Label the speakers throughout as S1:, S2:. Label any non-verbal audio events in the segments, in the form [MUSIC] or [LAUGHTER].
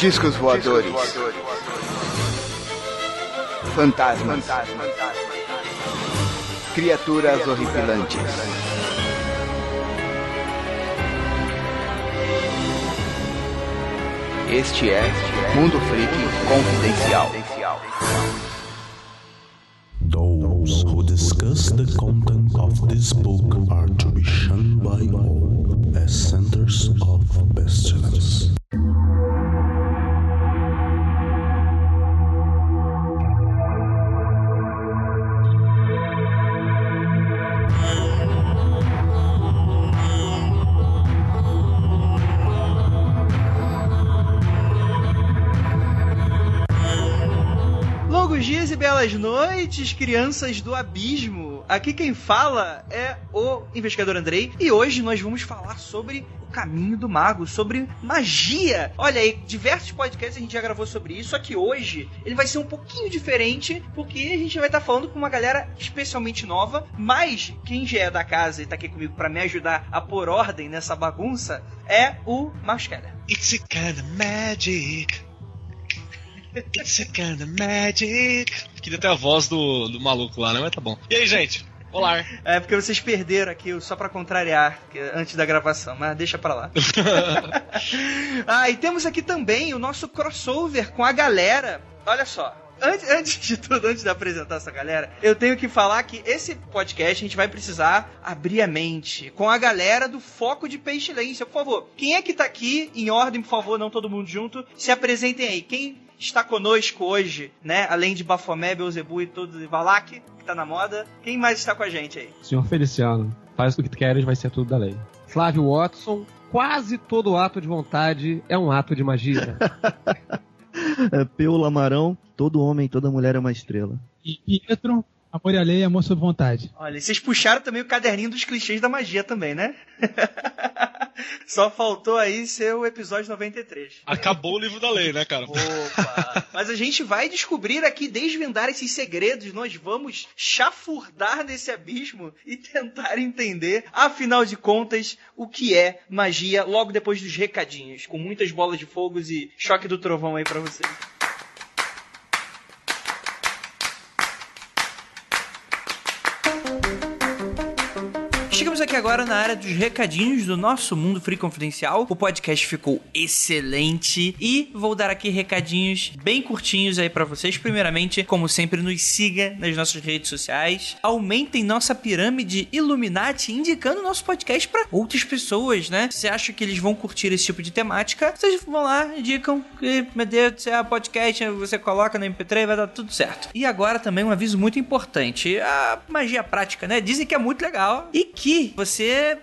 S1: Discos voadores. Fantasmas. Criaturas horripilantes. Este é Mundo Freak Confidencial.
S2: Those who discuss the content of this book are to be shunned by all as centers of pestilence.
S3: Belas noites, crianças do abismo. Aqui quem fala é o investigador Andrei e hoje nós vamos falar sobre o caminho do mago, sobre magia. Olha aí, diversos podcasts a gente já gravou sobre isso, só que hoje ele vai ser um pouquinho diferente porque a gente vai estar falando com uma galera especialmente nova, mas quem já é da casa e tá aqui comigo para me ajudar a pôr ordem nessa bagunça é o Marcos Keller.
S4: It's a kind of magic. It's a kind of magic. Queria ter a voz do, do maluco lá, né? Mas tá bom. E aí, gente? Olá.
S3: É porque vocês perderam aqui só pra contrariar que- antes da gravação, mas deixa pra lá. [LAUGHS] ah, e temos aqui também o nosso crossover com a galera. Olha só. Antes, antes de tudo, antes de apresentar essa galera, eu tenho que falar que esse podcast a gente vai precisar abrir a mente com a galera do Foco de Pestilência. Por favor, quem é que tá aqui, em ordem, por favor, não todo mundo junto, se apresentem aí. Quem está conosco hoje, né? Além de Bafomé, Beuzebu e todo e Valak, que tá na moda. Quem mais está com a gente aí?
S5: Senhor Feliciano, faz o que tu queres, vai ser tudo da lei. Flávio Watson, quase todo ato de vontade é um ato de magia. [LAUGHS]
S6: É, Peu Lamarão, todo homem, toda mulher é uma estrela.
S7: E Pietro, amor e alheia, amor sob vontade.
S3: Olha, e vocês puxaram também o caderninho dos clichês da magia também, né? [LAUGHS] Só faltou aí ser o episódio 93.
S4: Acabou o livro da lei, né, cara?
S3: Opa! [LAUGHS] Mas a gente vai descobrir aqui, desvendar esses segredos. Nós vamos chafurdar nesse abismo e tentar entender, afinal de contas, o que é magia logo depois dos recadinhos, com muitas bolas de fogo e choque do trovão aí pra vocês. Agora na área dos recadinhos do nosso Mundo Free Confidencial. O podcast ficou excelente e vou dar aqui recadinhos bem curtinhos aí pra vocês. Primeiramente, como sempre, nos siga nas nossas redes sociais. Aumentem nossa pirâmide Illuminati, indicando nosso podcast pra outras pessoas, né? Se você acha que eles vão curtir esse tipo de temática, vocês vão lá, indicam que, meu Deus céu, podcast, você coloca no MP3, vai dar tudo certo. E agora também um aviso muito importante: a magia prática, né? Dizem que é muito legal e que você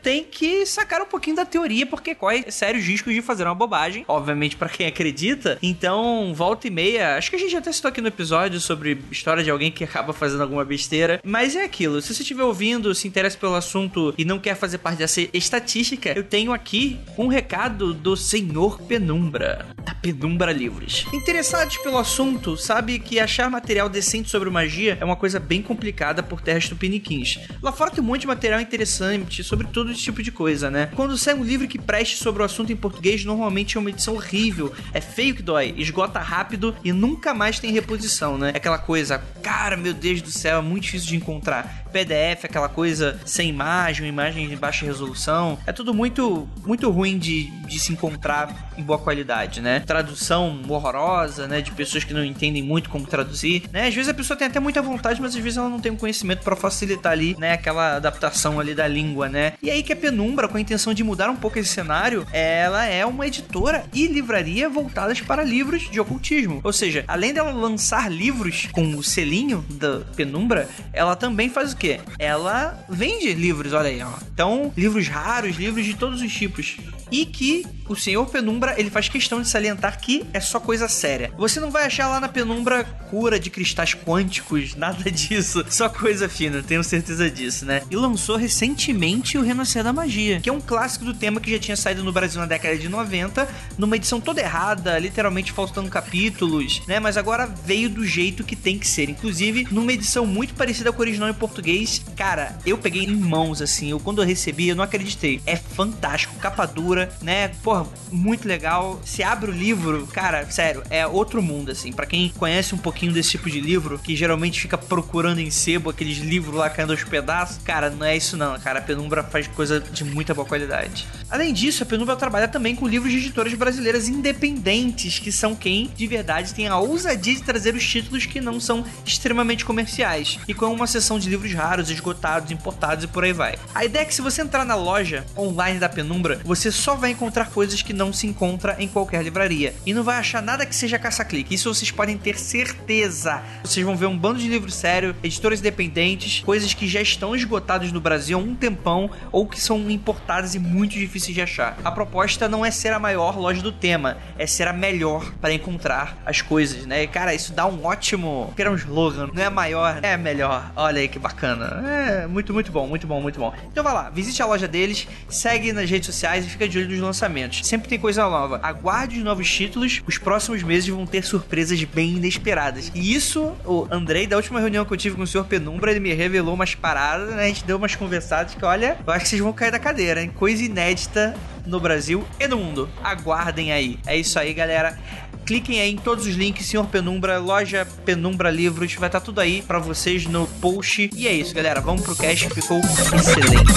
S3: tem que sacar um pouquinho da teoria, porque corre sérios riscos de fazer uma bobagem, obviamente pra quem acredita. Então, volta e meia, acho que a gente até citou aqui no episódio sobre história de alguém que acaba fazendo alguma besteira, mas é aquilo, se você estiver ouvindo, se interessa pelo assunto e não quer fazer parte dessa estatística, eu tenho aqui um recado do Senhor Penumbra, da Penumbra Livros. Interessados pelo assunto, sabe que achar material decente sobre magia é uma coisa bem complicada por terras tupiniquins. Lá fora tem um monte de material interessante sobre todo esse tipo de coisa, né? Quando sai um livro que preste sobre o assunto em português, normalmente é uma edição horrível, é feio que dói, esgota rápido e nunca mais tem reposição, né? É aquela coisa, cara, meu Deus do céu, é muito difícil de encontrar. PDF, aquela coisa sem imagem, imagem de baixa resolução. É tudo muito, muito ruim de, de se encontrar em boa qualidade, né? Tradução horrorosa, né? De pessoas que não entendem muito como traduzir, né? Às vezes a pessoa tem até muita vontade, mas às vezes ela não tem um conhecimento para facilitar ali, né? Aquela adaptação ali da língua, né? E aí que a Penumbra, com a intenção de mudar um pouco esse cenário, ela é uma editora e livraria voltadas para livros de ocultismo. Ou seja, além dela lançar livros com o selinho da Penumbra, ela também faz o quê? Ela vende livros, olha aí, ó. Então, livros raros, livros de todos os tipos. E que o Senhor Penumbra, ele faz questão de salientar que é só coisa séria. Você não vai achar lá na Penumbra cura de cristais quânticos, [LAUGHS] nada disso. Só coisa fina, tenho certeza disso, né? E lançou recentemente o Renascer da Magia, que é um clássico do tema que já tinha saído no Brasil na década de 90, numa edição toda errada, literalmente faltando capítulos, né? Mas agora veio do jeito que tem que ser. Inclusive, numa edição muito parecida com o original em português. Cara, eu peguei em mãos, assim. Eu, quando eu recebi, eu não acreditei. É fantástico. Capa dura, né? Porra, muito legal. Se abre o livro, cara, sério, é outro mundo, assim. Pra quem conhece um pouquinho desse tipo de livro, que geralmente fica procurando em sebo aqueles livros lá caindo aos pedaços, cara, não é isso não, cara. A Penumbra faz coisa de muita boa qualidade. Além disso, a Penumbra trabalha também com livros de editoras brasileiras independentes, que são quem de verdade tem a ousadia de trazer os títulos que não são extremamente comerciais, e com uma seção de livros raros, esgotados, importados e por aí vai. A ideia é que se você entrar na loja online da Penumbra, você só vai encontrar coisas que não se encontra em qualquer livraria. E não vai achar nada que seja caça-clique. Isso vocês podem ter certeza. Vocês vão ver um bando de livros sério, editoras independentes, coisas que já estão esgotadas no Brasil há um tempão ou que são importadas e muito difíceis de achar. A proposta não é ser a maior loja do tema, é ser a melhor para encontrar as coisas, né? E, cara, isso dá um ótimo. Que era um slogan. Não é maior, é melhor. Olha aí que bacana. É muito, muito bom, muito bom, muito bom. Então vai lá, visite a loja deles, segue nas redes sociais e fica de olho nos lançamentos. Sempre tem coisa nova. Aguarde os novos títulos. Os próximos meses vão ter surpresas bem inesperadas. E isso, o Andrei, da última reunião que eu tive com o Sr. Penumbra, ele me revelou umas paradas, né? A gente deu umas conversadas que, olha, eu acho que vocês vão cair da cadeira, hein? Coisa inédita no Brasil e no mundo. Aguardem aí. É isso aí, galera. Cliquem aí em todos os links, Senhor Penumbra, loja Penumbra Livros, vai estar tudo aí pra vocês no post. E é isso, galera. Vamos pro cast, ficou excelente.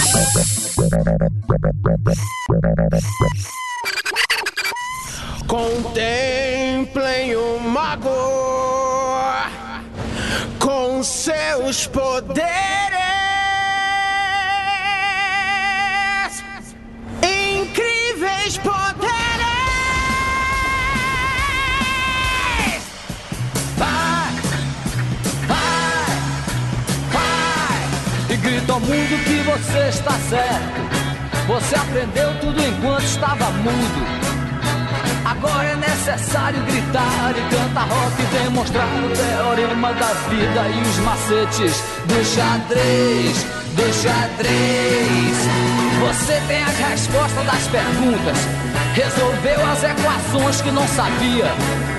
S8: Contemplem o mago com seus poderes, incríveis poderes.
S9: E grita ao mundo que você está certo. Você aprendeu tudo enquanto estava mudo. Agora é necessário gritar e cantar rock e demonstrar o teorema da vida e os macetes do xadrez, do xadrez. Você tem as respostas das perguntas, resolveu as equações que não sabia.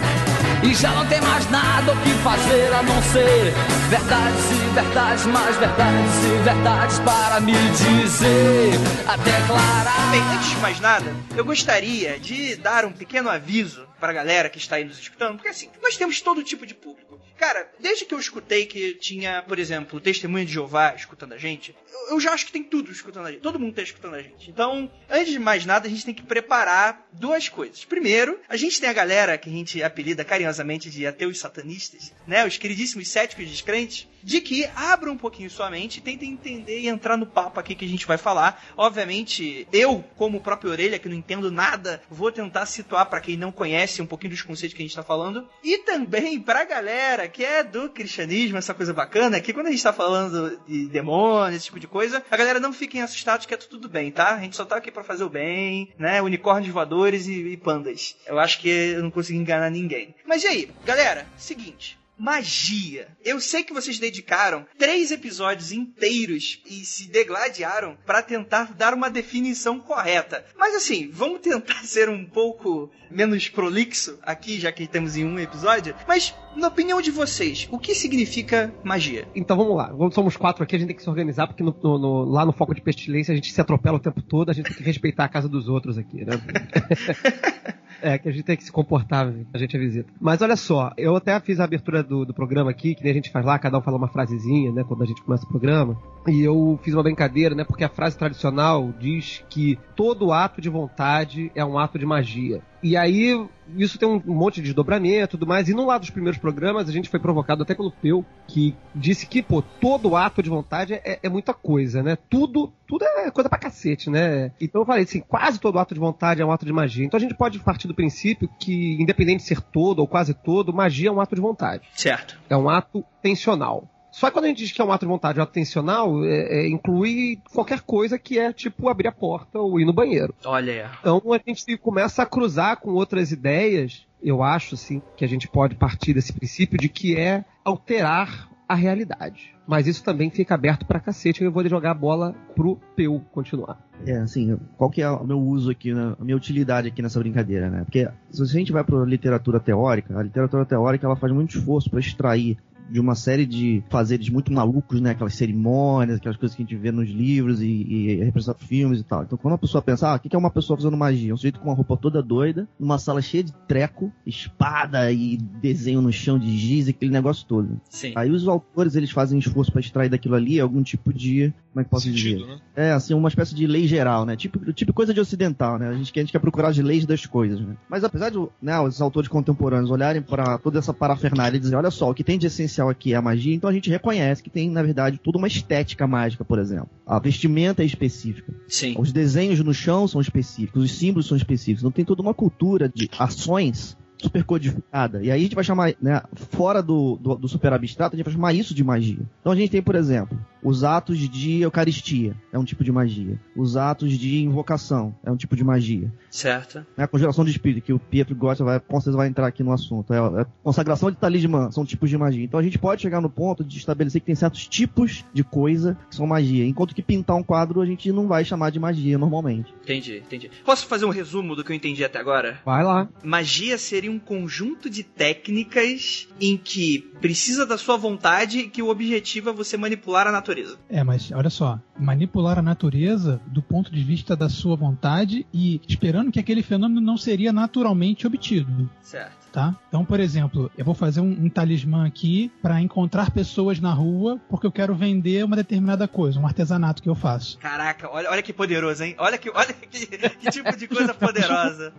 S9: E já não tem mais nada o que fazer a não ser verdades e verdades, mais verdades e verdades para me dizer, a declarar.
S3: Bem, antes de mais nada, eu gostaria de dar um pequeno aviso pra galera que está aí nos escutando, porque assim, nós temos todo tipo de público. Cara, desde que eu escutei que tinha, por exemplo, Testemunho de Jeová escutando a gente, eu, eu já acho que tem tudo escutando a gente. Todo mundo tá escutando a gente. Então, antes de mais nada, a gente tem que preparar duas coisas. Primeiro, a gente tem a galera que a gente apelida carinhosamente de ateus satanistas, né? Os queridíssimos céticos descrentes, de que abram um pouquinho sua mente e tentem entender e entrar no papo aqui que a gente vai falar. Obviamente, eu, como própria orelha, que não entendo nada, vou tentar situar para quem não conhece um pouquinho dos conceitos que a gente tá falando. E também pra galera que é do cristianismo, essa coisa bacana, que quando a gente tá falando de demônios, esse tipo de coisa, a galera não fiquem assustados que é tudo bem, tá? A gente só tá aqui pra fazer o bem, né? Unicórnios voadores e, e pandas. Eu acho que eu não consegui enganar ninguém. Mas e aí, galera? Seguinte magia. Eu sei que vocês dedicaram três episódios inteiros e se degladiaram para tentar dar uma definição correta. Mas assim, vamos tentar [LAUGHS] ser um pouco menos prolixo aqui, já que temos em um episódio. Mas, na opinião de vocês, o que significa magia?
S5: Então vamos lá. Somos quatro aqui, a gente tem que se organizar, porque no- no- lá no foco de pestilência a gente se atropela o tempo todo, a gente tem que respeitar a casa dos outros aqui, né? [LAUGHS] É, que a gente tem que se comportar, a gente é visita. Mas olha só, eu até fiz a abertura do, do programa aqui, que nem a gente faz lá, cada um fala uma frasezinha, né, quando a gente começa o programa. E eu fiz uma brincadeira, né, porque a frase tradicional diz que todo ato de vontade é um ato de magia. E aí, isso tem um monte de desdobramento e tudo mais. E num lado dos primeiros programas, a gente foi provocado até pelo Peu, que disse que, pô, todo ato de vontade é, é muita coisa, né? Tudo, tudo é coisa pra cacete, né? Então eu falei assim, quase todo ato de vontade é um ato de magia. Então a gente pode partir do princípio que, independente de ser todo ou quase todo, magia é um ato de vontade.
S3: Certo.
S5: É um ato tensional. Só que quando a gente diz que é um ato de vontade, ato tensional, é- é- inclui qualquer coisa que é tipo abrir a porta ou ir no banheiro.
S3: Olha.
S5: Então a gente começa a cruzar com outras ideias, eu acho, assim, que a gente pode partir desse princípio de que é alterar a realidade. Mas isso também fica aberto pra cacete, eu vou jogar a bola pro Peu continuar.
S6: É, assim, qual que é o meu uso aqui, né, a minha utilidade aqui nessa brincadeira, né? Porque se a gente vai para literatura teórica, a literatura teórica ela faz muito esforço para extrair de uma série de fazeres muito malucos, né? Aquelas cerimônias, aquelas coisas que a gente vê nos livros e, e representado em filmes e tal. Então quando a pessoa pensa, ah, o que é uma pessoa fazendo magia? Um sujeito com uma roupa toda doida, numa sala cheia de treco, espada e desenho no chão de giz, aquele negócio todo.
S3: Sim.
S6: Aí os autores, eles fazem esforço pra extrair daquilo ali algum tipo de, como é que posso
S4: Sentido,
S6: dizer?
S4: né?
S6: É, assim, uma espécie de lei geral, né? Tipo, tipo coisa de ocidental, né? A gente, quer- a gente quer procurar as leis das coisas, né? Mas apesar de né, os autores contemporâneos olharem para toda essa parafernália e dizer, olha só, o que tem de essencial aqui é a magia, então a gente reconhece que tem, na verdade, toda uma estética mágica, por exemplo. A vestimenta é específica.
S3: Sim.
S6: Os desenhos no chão são específicos, os símbolos são específicos. Então tem toda uma cultura de ações super codificada. E aí a gente vai chamar, né, fora do, do, do super abstrato, a gente vai chamar isso de magia. Então a gente tem, por exemplo, os atos de Eucaristia, é um tipo de magia. Os atos de invocação, é um tipo de magia.
S3: Certo.
S6: Né, a conjuração de espírito, que o Pietro gosta, vai, com certeza vai entrar aqui no assunto. É, é consagração de talismã, são tipos de magia. Então a gente pode chegar no ponto de estabelecer que tem certos tipos de coisa que são magia. Enquanto que pintar um quadro a gente não vai chamar de magia normalmente.
S3: Entendi, entendi. Posso fazer um resumo do que eu entendi até agora?
S5: Vai lá.
S3: Magia seria um conjunto de técnicas em que precisa da sua vontade e que o objetivo é você manipular a natureza.
S7: É, mas olha só, manipular a natureza do ponto de vista da sua vontade e esperando que aquele fenômeno não seria naturalmente obtido.
S3: Certo.
S7: Tá? Então, por exemplo, eu vou fazer um, um talismã aqui para encontrar pessoas na rua porque eu quero vender uma determinada coisa, um artesanato que eu faço.
S3: Caraca, olha, olha que poderoso, hein? Olha que, olha que, que tipo de coisa [LAUGHS] poderosa.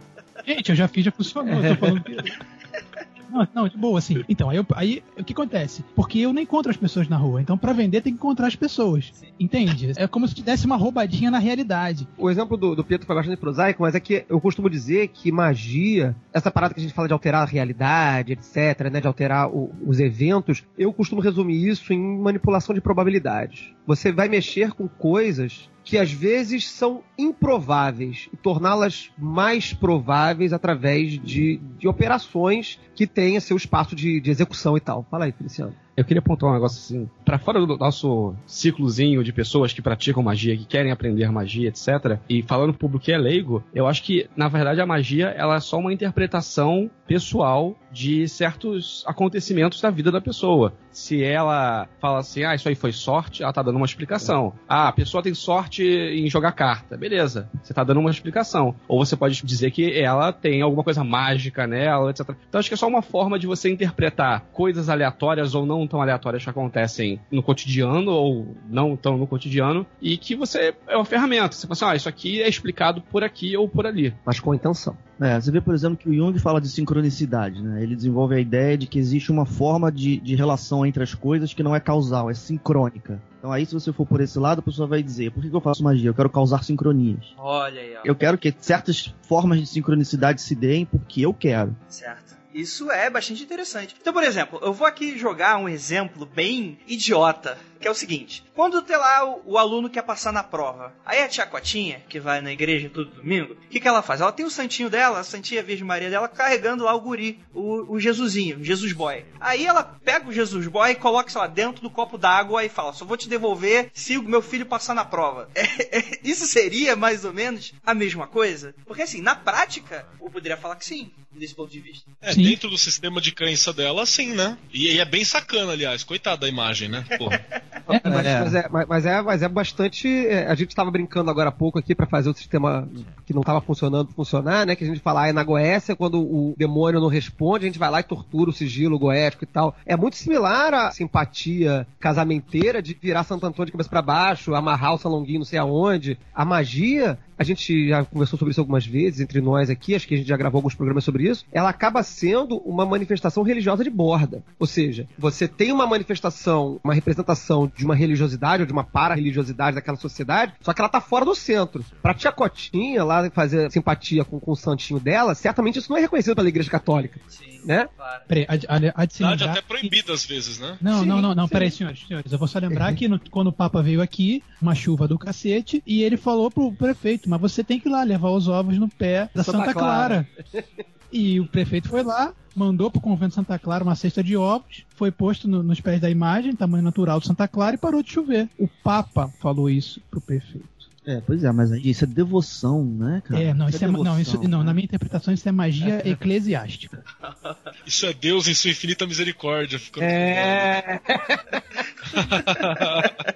S7: Gente, eu já fiz, já funcionou. Eu tô falando. [LAUGHS] Não, não, de boa, assim. Então, aí, eu- aí o que acontece? Porque eu não encontro as pessoas na rua. Então, pra vender, tem que encontrar as pessoas. Entende? É como se te desse uma roubadinha na realidade.
S5: O exemplo do, do Pietro foi bastante prosaico, mas é que eu costumo dizer que magia, essa parada que a gente fala de alterar a realidade, etc., né, de alterar o- os eventos, eu costumo resumir isso em manipulação de probabilidades. Você vai mexer com coisas que às vezes são improváveis e torná-las mais prováveis através de, de operações que tenha seu espaço de, de execução e tal. Fala aí, Feliciano.
S10: Eu queria apontar um negócio assim, Pra fora do nosso ciclozinho de pessoas que praticam magia, que querem aprender magia, etc. E falando pro público que é leigo, eu acho que na verdade a magia ela é só uma interpretação pessoal de certos acontecimentos da vida da pessoa. Se ela fala assim, ah, isso aí foi sorte, ela tá dando uma explicação. Ah, a pessoa tem sorte em jogar carta, beleza? Você tá dando uma explicação. Ou você pode dizer que ela tem alguma coisa mágica nela, etc. Então acho que é só uma forma de você interpretar coisas aleatórias ou não tão aleatórias que acontecem no cotidiano ou não tão no cotidiano e que você é uma ferramenta. Você fala assim, ah, isso aqui é explicado por aqui ou por ali.
S5: Mas com intenção.
S6: É, você vê, por exemplo, que o Jung fala de sincronicidade, né? Ele desenvolve a ideia de que existe uma forma de, de relação entre as coisas que não é causal, é sincrônica. Então aí, se você for por esse lado, a pessoa vai dizer, por que que eu faço magia? Eu quero causar sincronias.
S3: Olha aí, ó.
S6: Eu quero que certas formas de sincronicidade se deem porque eu quero.
S3: Certo. Isso é bastante interessante. Então, por exemplo, eu vou aqui jogar um exemplo bem idiota, que é o seguinte: quando tem lá o, o aluno quer passar na prova, aí a tia Cotinha, que vai na igreja todo domingo, o que, que ela faz? Ela tem o santinho dela, a santinha Virgem Maria dela, carregando lá o guri, o, o Jesusinho, o Jesus Boy. Aí ela pega o Jesus Boy e coloca, sei lá, dentro do copo d'água e fala: só vou te devolver se o meu filho passar na prova. [LAUGHS] É, é, isso seria mais ou menos a mesma coisa? Porque assim, na prática, eu poderia falar que sim, desse ponto de vista.
S4: É,
S7: Sim.
S4: dentro do sistema de crença dela, sim, né? E, e é bem sacana, aliás. Coitado da imagem, né? Porra. [LAUGHS]
S5: Mas é, mas é, mas- é, mas é bastante. é, a gente estava brincando agora há pouco aqui para fazer o sistema que não estava funcionando funcionar, né? Que a gente fala, ah, é na Goécia, quando o demônio não responde, a gente vai lá e tortura o sigilo goético e tal. É muito similar à simpatia casamenteira de virar Santo Antônio de cabeça para baixo, amarrar o salonguinho não sei aonde. A magia, a gente já conversou sobre isso algumas vezes entre nós aqui, acho que a gente já gravou alguns programas sobre isso. Ela acaba sendo uma manifestação religiosa de borda. Ou seja, você tem uma manifestação, uma representação de uma religiosidade ou de uma para-religiosidade daquela sociedade, só que ela tá fora do centro. Pra tia Cotinha lá fazer simpatia com, com o santinho dela, certamente isso não é reconhecido pela Igreja Católica.
S3: Sim,
S5: Né?
S3: claro.
S7: Peraí, há de- há de- há de se
S4: Verdade,
S7: lembrar
S4: até
S7: que-
S4: proibido às vezes, né?
S7: Não,
S5: Sim,
S7: não, não, não,
S5: sim.
S7: peraí, senhores, senhores. Eu vou só lembrar que no- quando o Papa veio aqui, uma chuva do cacete, e ele falou pro prefeito, mas você tem que ir lá levar os ovos no pé da
S5: Santa
S7: Santa,
S5: Clara.
S7: Clara. [LAUGHS] E o prefeito foi lá, mandou pro convento de Santa Clara uma cesta de ovos, foi posto no- nos pés da imagem, tamanho natural de Santa Clara, e parou de chover. O Papa falou isso pro prefeito.
S6: É, pois é, mas isso é devoção, né, cara?
S7: É, não, isso é, ma- não, isso, não,
S6: né?
S7: na minha interpretação isso é magia [LAUGHS] eclesiástica.
S4: Isso é Deus em sua infinita misericórdia. Ficando
S5: É. [LAUGHS]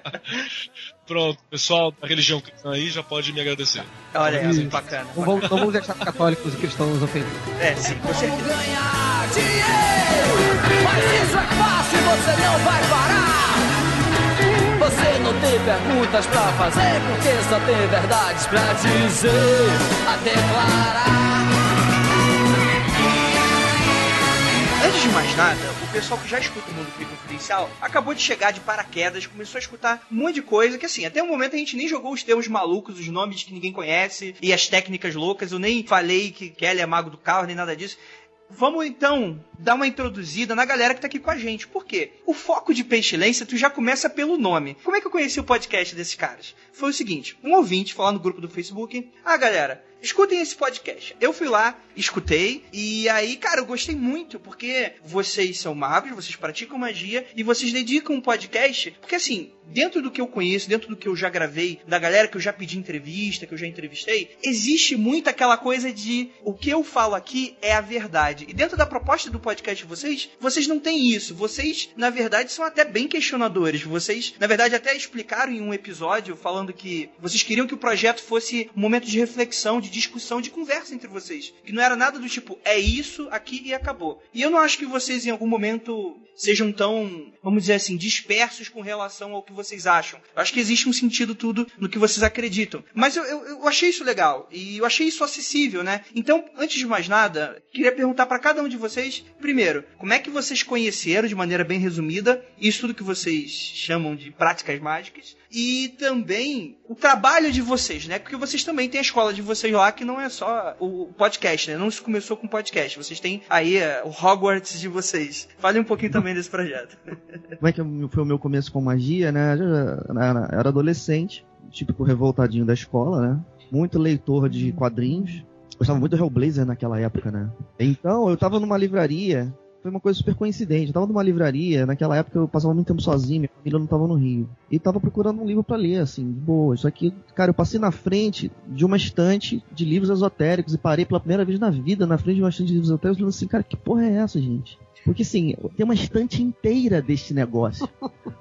S4: Pronto, pessoal da religião cristã aí já pode me agradecer.
S3: Olha
S5: Isso.
S3: bacana.
S5: Não vamos, não vamos deixar católicos e cristãos ofendidos.
S3: É, sim, com certeza.
S9: ganhar dinheiro. Mas isso é fácil, você não vai parar. Você não tem perguntas pra fazer, porque só tem verdades pra dizer, a declarar.
S3: De mais nada, o pessoal que já escuta o Mundo Free Confidencial acabou de chegar de paraquedas, começou a escutar um monte de coisa que, assim, até o momento a gente nem jogou os termos malucos, os nomes que ninguém conhece e as técnicas loucas. Eu nem falei que Kelly é mago do carro, nem nada disso. Vamos então dar uma introduzida na galera que tá aqui com a gente. Por quê? O foco de pestilência, tu já começa pelo nome. Como é que eu conheci o podcast desses caras? Foi o seguinte: um ouvinte falar no grupo do Facebook. Ah, galera, escutem esse podcast. Eu fui lá, escutei, e aí, cara, eu gostei muito, porque vocês são magos, vocês praticam magia, e vocês dedicam um podcast, porque assim, dentro do que eu conheço, dentro do que eu já gravei, da galera que eu já pedi entrevista, que eu já entrevistei, existe muito aquela coisa de o que eu falo aqui é a verdade. E dentro da proposta do podcast de vocês, vocês não têm isso. Vocês, na verdade, são até bem questionadores. Vocês, na verdade, até explicaram em um episódio falando que vocês queriam que o projeto fosse um momento de reflexão, de discussão, de conversa entre vocês. Que não era nada do tipo, é isso aqui e acabou. E eu não acho que vocês em algum momento sejam tão, vamos dizer assim, dispersos com relação ao que vocês acham. Eu acho que existe um sentido tudo no que vocês acreditam. Mas eu, eu, eu achei isso legal e eu achei isso acessível, né? Então, antes de mais nada, queria perguntar para cada um de vocês, primeiro, como é que vocês conheceram de maneira bem resumida isso tudo que vocês chamam de práticas mágicas? E também o trabalho de vocês, né? Porque vocês também têm a escola de vocês lá, que não é só o podcast, né? Não se começou com podcast. Vocês têm aí eh, o Hogwarts de vocês. Fale um pouquinho também desse projeto. [LAUGHS]
S6: Como é que foi o meu começo com magia, né? Eu era adolescente, típico revoltadinho da escola, né? Muito leitor de quadrinhos. Gostava muito do Hellblazer naquela época, né? Então, eu tava numa livraria. Foi uma coisa super coincidente. Eu tava numa livraria, naquela época eu passava muito tempo sozinho, minha família não tava no Rio. E tava procurando um livro pra ler, assim, de boa. Isso aqui, cara, eu passei na frente de uma estante de livros esotéricos e parei pela primeira vez na vida na frente de uma estante de livros esotéricos e falei assim, cara, que porra é essa, gente? Porque assim, tem uma estante inteira deste negócio.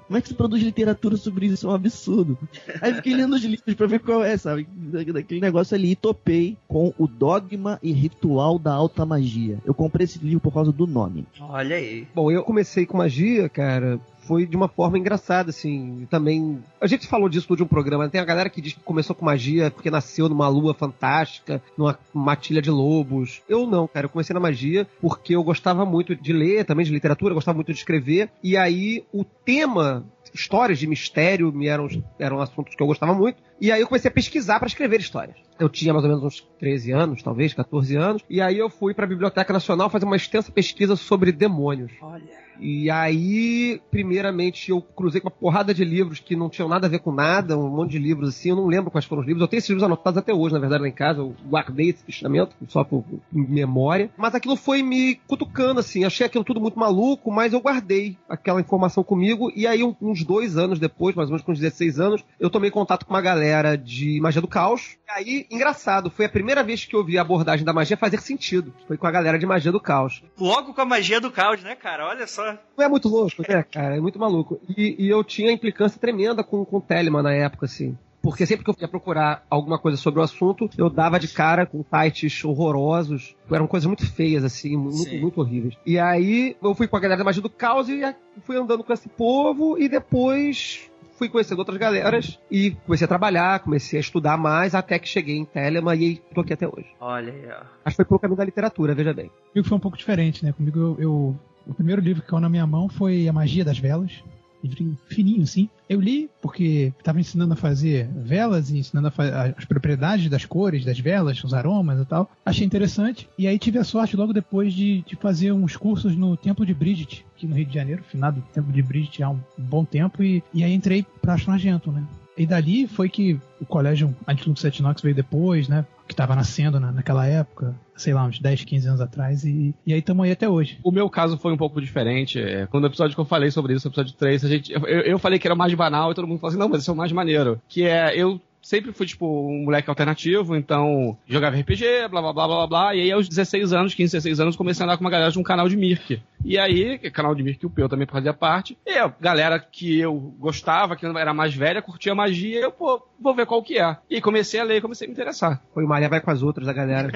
S6: Como é que se produz literatura sobre isso? Isso é um absurdo. Aí eu fiquei lendo os livros pra ver qual é, sabe? Daquele negócio ali e topei com o Dogma e Ritual da Alta Magia. Eu comprei esse livro por causa do nome.
S3: Olha aí.
S5: Bom, eu comecei com magia, cara, foi de uma forma engraçada, assim. Também. A gente falou disso no último programa. Tem a galera que diz que começou com magia porque nasceu numa lua fantástica, numa matilha de lobos. Eu não, cara. Eu comecei na magia porque eu gostava muito de ler, também de literatura, gostava muito de escrever. E aí o tema. Histórias de mistério me eram, eram assuntos que eu gostava muito. E aí eu comecei a pesquisar para escrever histórias. Eu tinha mais ou menos uns 13 anos, talvez, 14 anos. E aí eu fui para a Biblioteca Nacional fazer uma extensa pesquisa sobre demônios.
S3: Olha.
S5: E aí, primeiramente, eu cruzei com uma porrada de livros que não tinham nada a ver com nada, um monte de livros assim, eu não lembro quais foram os livros. Eu tenho esses livros anotados até hoje, na verdade, lá em casa, eu guardei esse testamento, só por memória. Mas aquilo foi me cutucando, assim, achei aquilo tudo muito maluco, mas eu guardei aquela informação comigo, e aí, uns dois anos depois, mais ou menos com uns 16 anos, eu tomei contato com uma galera de magia do caos. E aí, engraçado, foi a primeira vez que eu vi a abordagem da magia fazer sentido. Foi com a galera de magia do caos.
S3: Logo com a magia do caos, né, cara? Olha só.
S5: Não é muito louco, né, cara? É muito maluco. E, e eu tinha implicância tremenda com, com o Telemann na época, assim. Porque sempre que eu ia procurar alguma coisa sobre o assunto, eu dava de cara com sites horrorosos. Eram coisas muito feias, assim, muito,
S3: Sim.
S5: muito horríveis. E aí eu fui com a galera da magia do caos e fui andando com esse povo e depois fui conhecendo outras galeras e comecei a trabalhar, comecei a estudar mais até que cheguei em Telemann e tô aqui até hoje.
S3: Olha aí, ó.
S5: Acho que foi pelo caminho da literatura, veja bem.
S7: Comigo foi um pouco diferente, né? Comigo eu, eu- O primeiro livro que caiu na minha mão foi A Magia das Velas. Livrinho fininho, assim. Eu li porque estava ensinando a fazer velas e ensinando as propriedades das cores das velas, os aromas e tal. Achei interessante. E aí tive a sorte logo depois de, de fazer uns cursos no Templo de Bridget, aqui no Rio de Janeiro, finado do Templo de Bridget há um bom tempo. E, e aí entrei pra Astro né? E dali foi que o colégio Antilux Setinox veio depois, né? Que estava nascendo na, naquela época, sei lá, uns 10, 15 anos atrás. E, e aí estamos aí até hoje.
S10: O meu caso foi um pouco diferente. É, quando o episódio que eu falei sobre isso, o episódio 3, a gente, eu, eu falei que era o mais banal e todo mundo falou assim, não, mas esse é o mais maneiro. Que é, eu sempre fui, tipo, um moleque alternativo, então jogava RPG, blá blá blá blá blá. E aí, aos 16 anos, 15, 16 anos, comecei a andar com uma galera de um canal de Mirk. E aí, canal de Mirk, o Peu também fazia parte. E a galera que eu gostava, que era mais velha, curtia magia, eu, pô, vou ver qual que é. E comecei a ler, comecei a me interessar.
S5: Foi o Maria vai com as outras, a galera.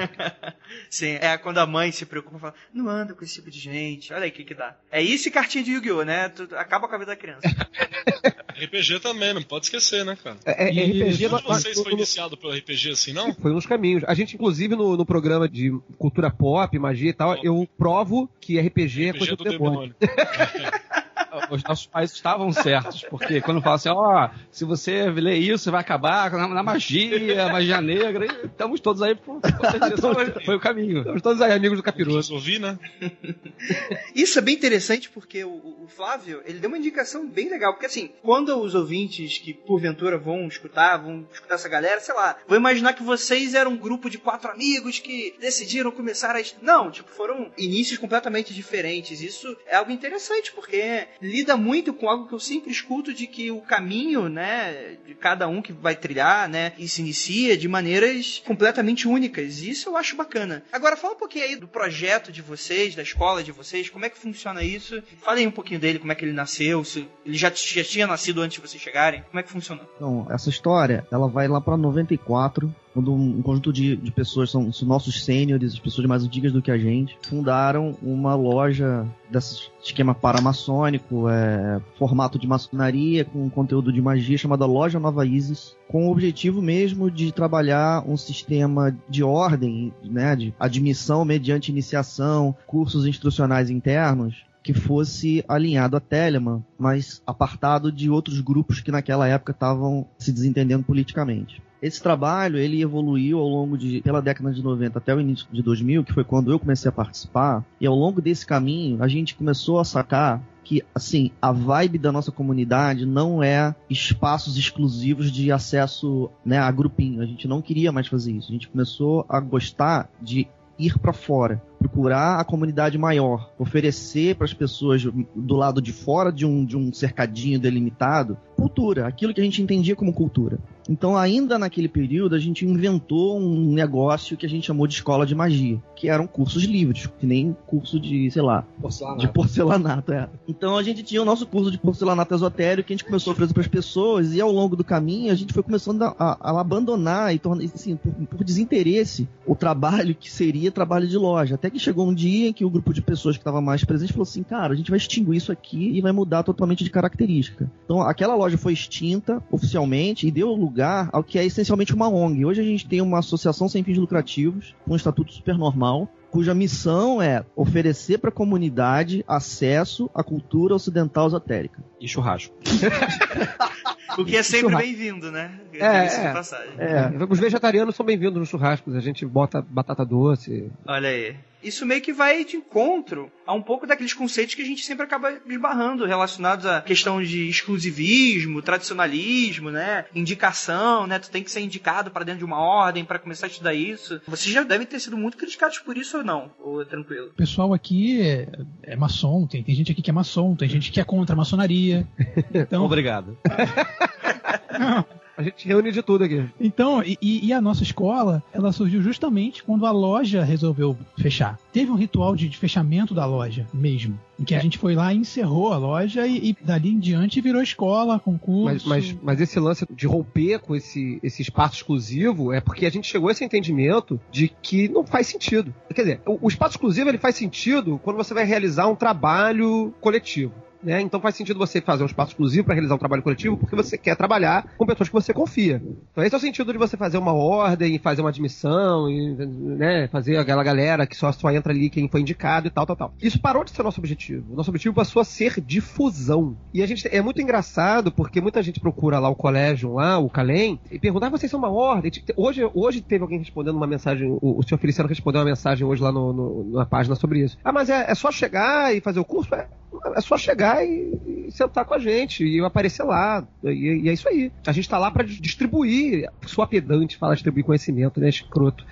S5: [LAUGHS]
S3: Sim, é quando a mãe se preocupa e fala, não anda com esse tipo de gente, olha aí o que que dá. É isso e cartinha de Yu-Gi-Oh, né? Tu- acaba com a vida da criança. [LAUGHS]
S4: RPG também, não pode esquecer, né, cara?
S5: É, é,
S7: E-
S5: RPG
S4: de vocês foi iniciado pelo RPG assim, não?
S5: Foi um dos caminhos. A gente, inclusive, no, no programa de cultura pop, magia e tal, eu provo que RPG, é
S4: RPG
S5: coisa
S4: do
S5: do demônio.
S4: demônio. [LAUGHS]
S10: Os nossos pais estavam certos, porque quando falam assim, ó, se você ler isso, você vai acabar na, na magia, magia negra, e estamos todos aí por, por [LAUGHS] foi o caminho.
S5: Estamos todos aí amigos do Capiroto.
S4: Nos ouvir, né? [LAUGHS]
S3: Isso é bem interessante porque o, o Flávio, ele deu uma indicação bem legal. Porque assim, quando os ouvintes que porventura vão escutar, vão escutar essa galera, sei lá, vou imaginar que vocês eram um grupo de quatro amigos que decidiram começar a. Não, tipo, foram inícios completamente diferentes. Isso é algo interessante porque lida muito com algo que eu sempre escuto de que o caminho, né, de cada um que vai trilhar, né, e se inicia de maneiras completamente únicas. Isso eu acho bacana. Agora fala um pouquinho aí do projeto de vocês, da escola de vocês, como é que funciona isso? Fala aí um pouquinho dele, como é que ele nasceu, se ele já, já tinha nascido antes de vocês chegarem, como é que funciona?
S6: Então, essa história, ela vai lá pra 94, quando um conjunto de, de pessoas, são, são nossos sêniores, as pessoas mais antigas do que a gente, fundaram uma loja desse esquema paramaçônico, é, formato de maçonaria, com conteúdo de magia, chamada Loja Nova Isis, com o objetivo mesmo de trabalhar um sistema de ordem, né, de admissão mediante iniciação, cursos instrucionais internos, que fosse alinhado a Telemann, mas apartado de outros grupos que naquela época estavam se desentendendo politicamente. Esse trabalho ele evoluiu ao longo de pela década de 90 até o início de 2000, que foi quando eu comecei a participar, e ao longo desse caminho a gente começou a sacar que assim, a vibe da nossa comunidade não é espaços exclusivos de acesso, né, a grupinho. A gente não queria mais fazer isso. A gente começou a gostar de ir para fora, procurar a comunidade maior, oferecer para as pessoas do lado de fora de um, de um cercadinho delimitado cultura, aquilo que a gente entendia como cultura. Então, ainda naquele período, a gente inventou um negócio que a gente chamou de escola de magia, que eram cursos livres, que nem curso de, sei lá,
S10: Porcelanato.
S6: de porcelanato, é. Então a gente tinha o nosso curso de porcelanato esotérico que a gente começou a oferecer para as pessoas e ao longo do caminho a gente foi começando a, a- a abandonar e tornar, assim, por, por desinteresse o trabalho que seria trabalho de loja. Até que chegou um dia em que o grupo de pessoas que estava mais presente falou assim, cara, a gente vai extinguir isso aqui e vai mudar totalmente de característica. Então aquela loja foi extinta oficialmente e deu lugar ao que é essencialmente uma ONG. Hoje a gente tem uma associação sem fins lucrativos, com um estatuto super normal, cuja missão é oferecer para a comunidade acesso à cultura ocidental esotérica.
S10: E churrasco. [LAUGHS]
S3: O que é sempre bem-vindo, né?
S5: É, é.
S3: passagem.
S5: É, os vegetarianos são bem-vindos nos churrascos. A gente bota batata doce.
S3: Olha aí. Isso meio que vai de encontro a um pouco daqueles conceitos que a gente sempre acaba esbarrando, relacionados à questão de exclusivismo, tradicionalismo, né? Indicação, né? Tu tem que ser indicado para dentro de uma ordem para começar a estudar isso. Vocês já devem ter sido muito criticados por isso ou não? Ou é tranquilo?
S7: O pessoal aqui é, é maçom, tem, tem gente aqui que é maçom, tem gente que é contra a maçonaria. [LAUGHS] Então,
S10: Obrigado. [LAUGHS]
S5: A gente reúne de tudo aqui.
S7: Então, e, e- a nossa escola, ela surgiu justamente quando a loja resolveu fechar. Teve um ritual de, de fechamento da loja mesmo, em que a gente foi lá e encerrou a loja e, e dali em diante virou escola, concurso.
S5: Mas, mas, mas esse lance de romper com esse, esse espaço exclusivo é porque a gente chegou a esse entendimento de que não faz sentido. Quer dizer, o, o espaço exclusivo ele faz sentido quando você vai realizar um trabalho coletivo. Né? Então faz sentido você fazer um espaço exclusivo para realizar um trabalho coletivo porque você quer trabalhar com pessoas que você confia. Então esse é o sentido de você fazer uma ordem, fazer uma admissão, e, né, fazer aquela galera que só, só entra ali quem foi indicado e tal, tal, tal. Isso parou de ser nosso objetivo. Nosso objetivo passou a ser difusão. E a gente é muito engraçado porque muita gente procura lá o colégio, lá, o Calem, e pergunta, ah, vocês são uma ordem? Hoje, hoje teve alguém respondendo uma mensagem, o, o senhor Feliciano respondeu uma mensagem hoje lá no, no- na página sobre isso. Ah, mas é, é só chegar e fazer o curso? É, é só chegar e, e sentar com a gente e eu aparecer lá. E, e é isso aí. A gente tá lá pra distribuir. Sua pedante fala distribuir conhecimento, né? Escroto.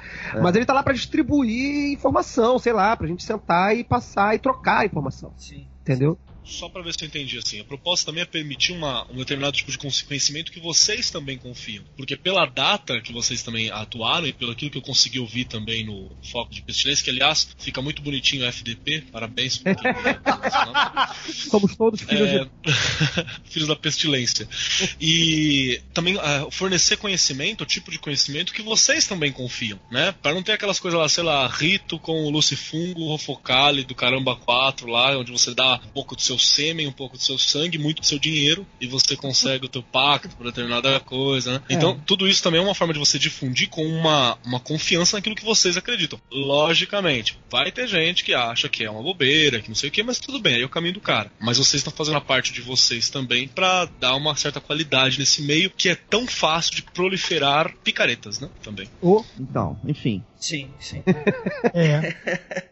S5: Mas ele tá lá pra distribuir informação, sei lá, pra gente sentar e passar e trocar a informação.
S3: Sim.
S5: Entendeu?
S4: Só pra ver se eu entendi assim. A proposta também é permitir uma, um determinado tipo de conhecimento que vocês também confiam. Porque pela data que vocês também atuaram e pelo aquilo que eu consegui ouvir também no Foco de Pestilência, que aliás fica muito bonitinho o FDP, parabéns por [LAUGHS]
S5: Somos todos filhos
S4: é...
S5: de... [LAUGHS]
S4: filhos da pestilência. E também uh, fornecer conhecimento, o tipo de conhecimento que vocês também confiam, né? Para não ter aquelas coisas lá, sei lá, rito com o lucifungo, rofocale do caramba 4 lá, onde você dá um pouco do seu sêmen, um pouco do seu sangue, muito do seu dinheiro e você consegue o teu pacto por determinada coisa, né? Então, tudo isso também é uma forma de você difundir com uma, uma confiança naquilo que vocês acreditam. Logicamente, vai ter gente que acha que é uma bobeira, que não sei o que, mas tudo bem, aí é o caminho do cara. Mas vocês estão fazendo a parte de vocês também para dar uma certa qualidade nesse meio que é tão fácil de proliferar picaretas, né? Também.
S6: Oh, então, enfim.
S3: Sim, sim.
S7: É.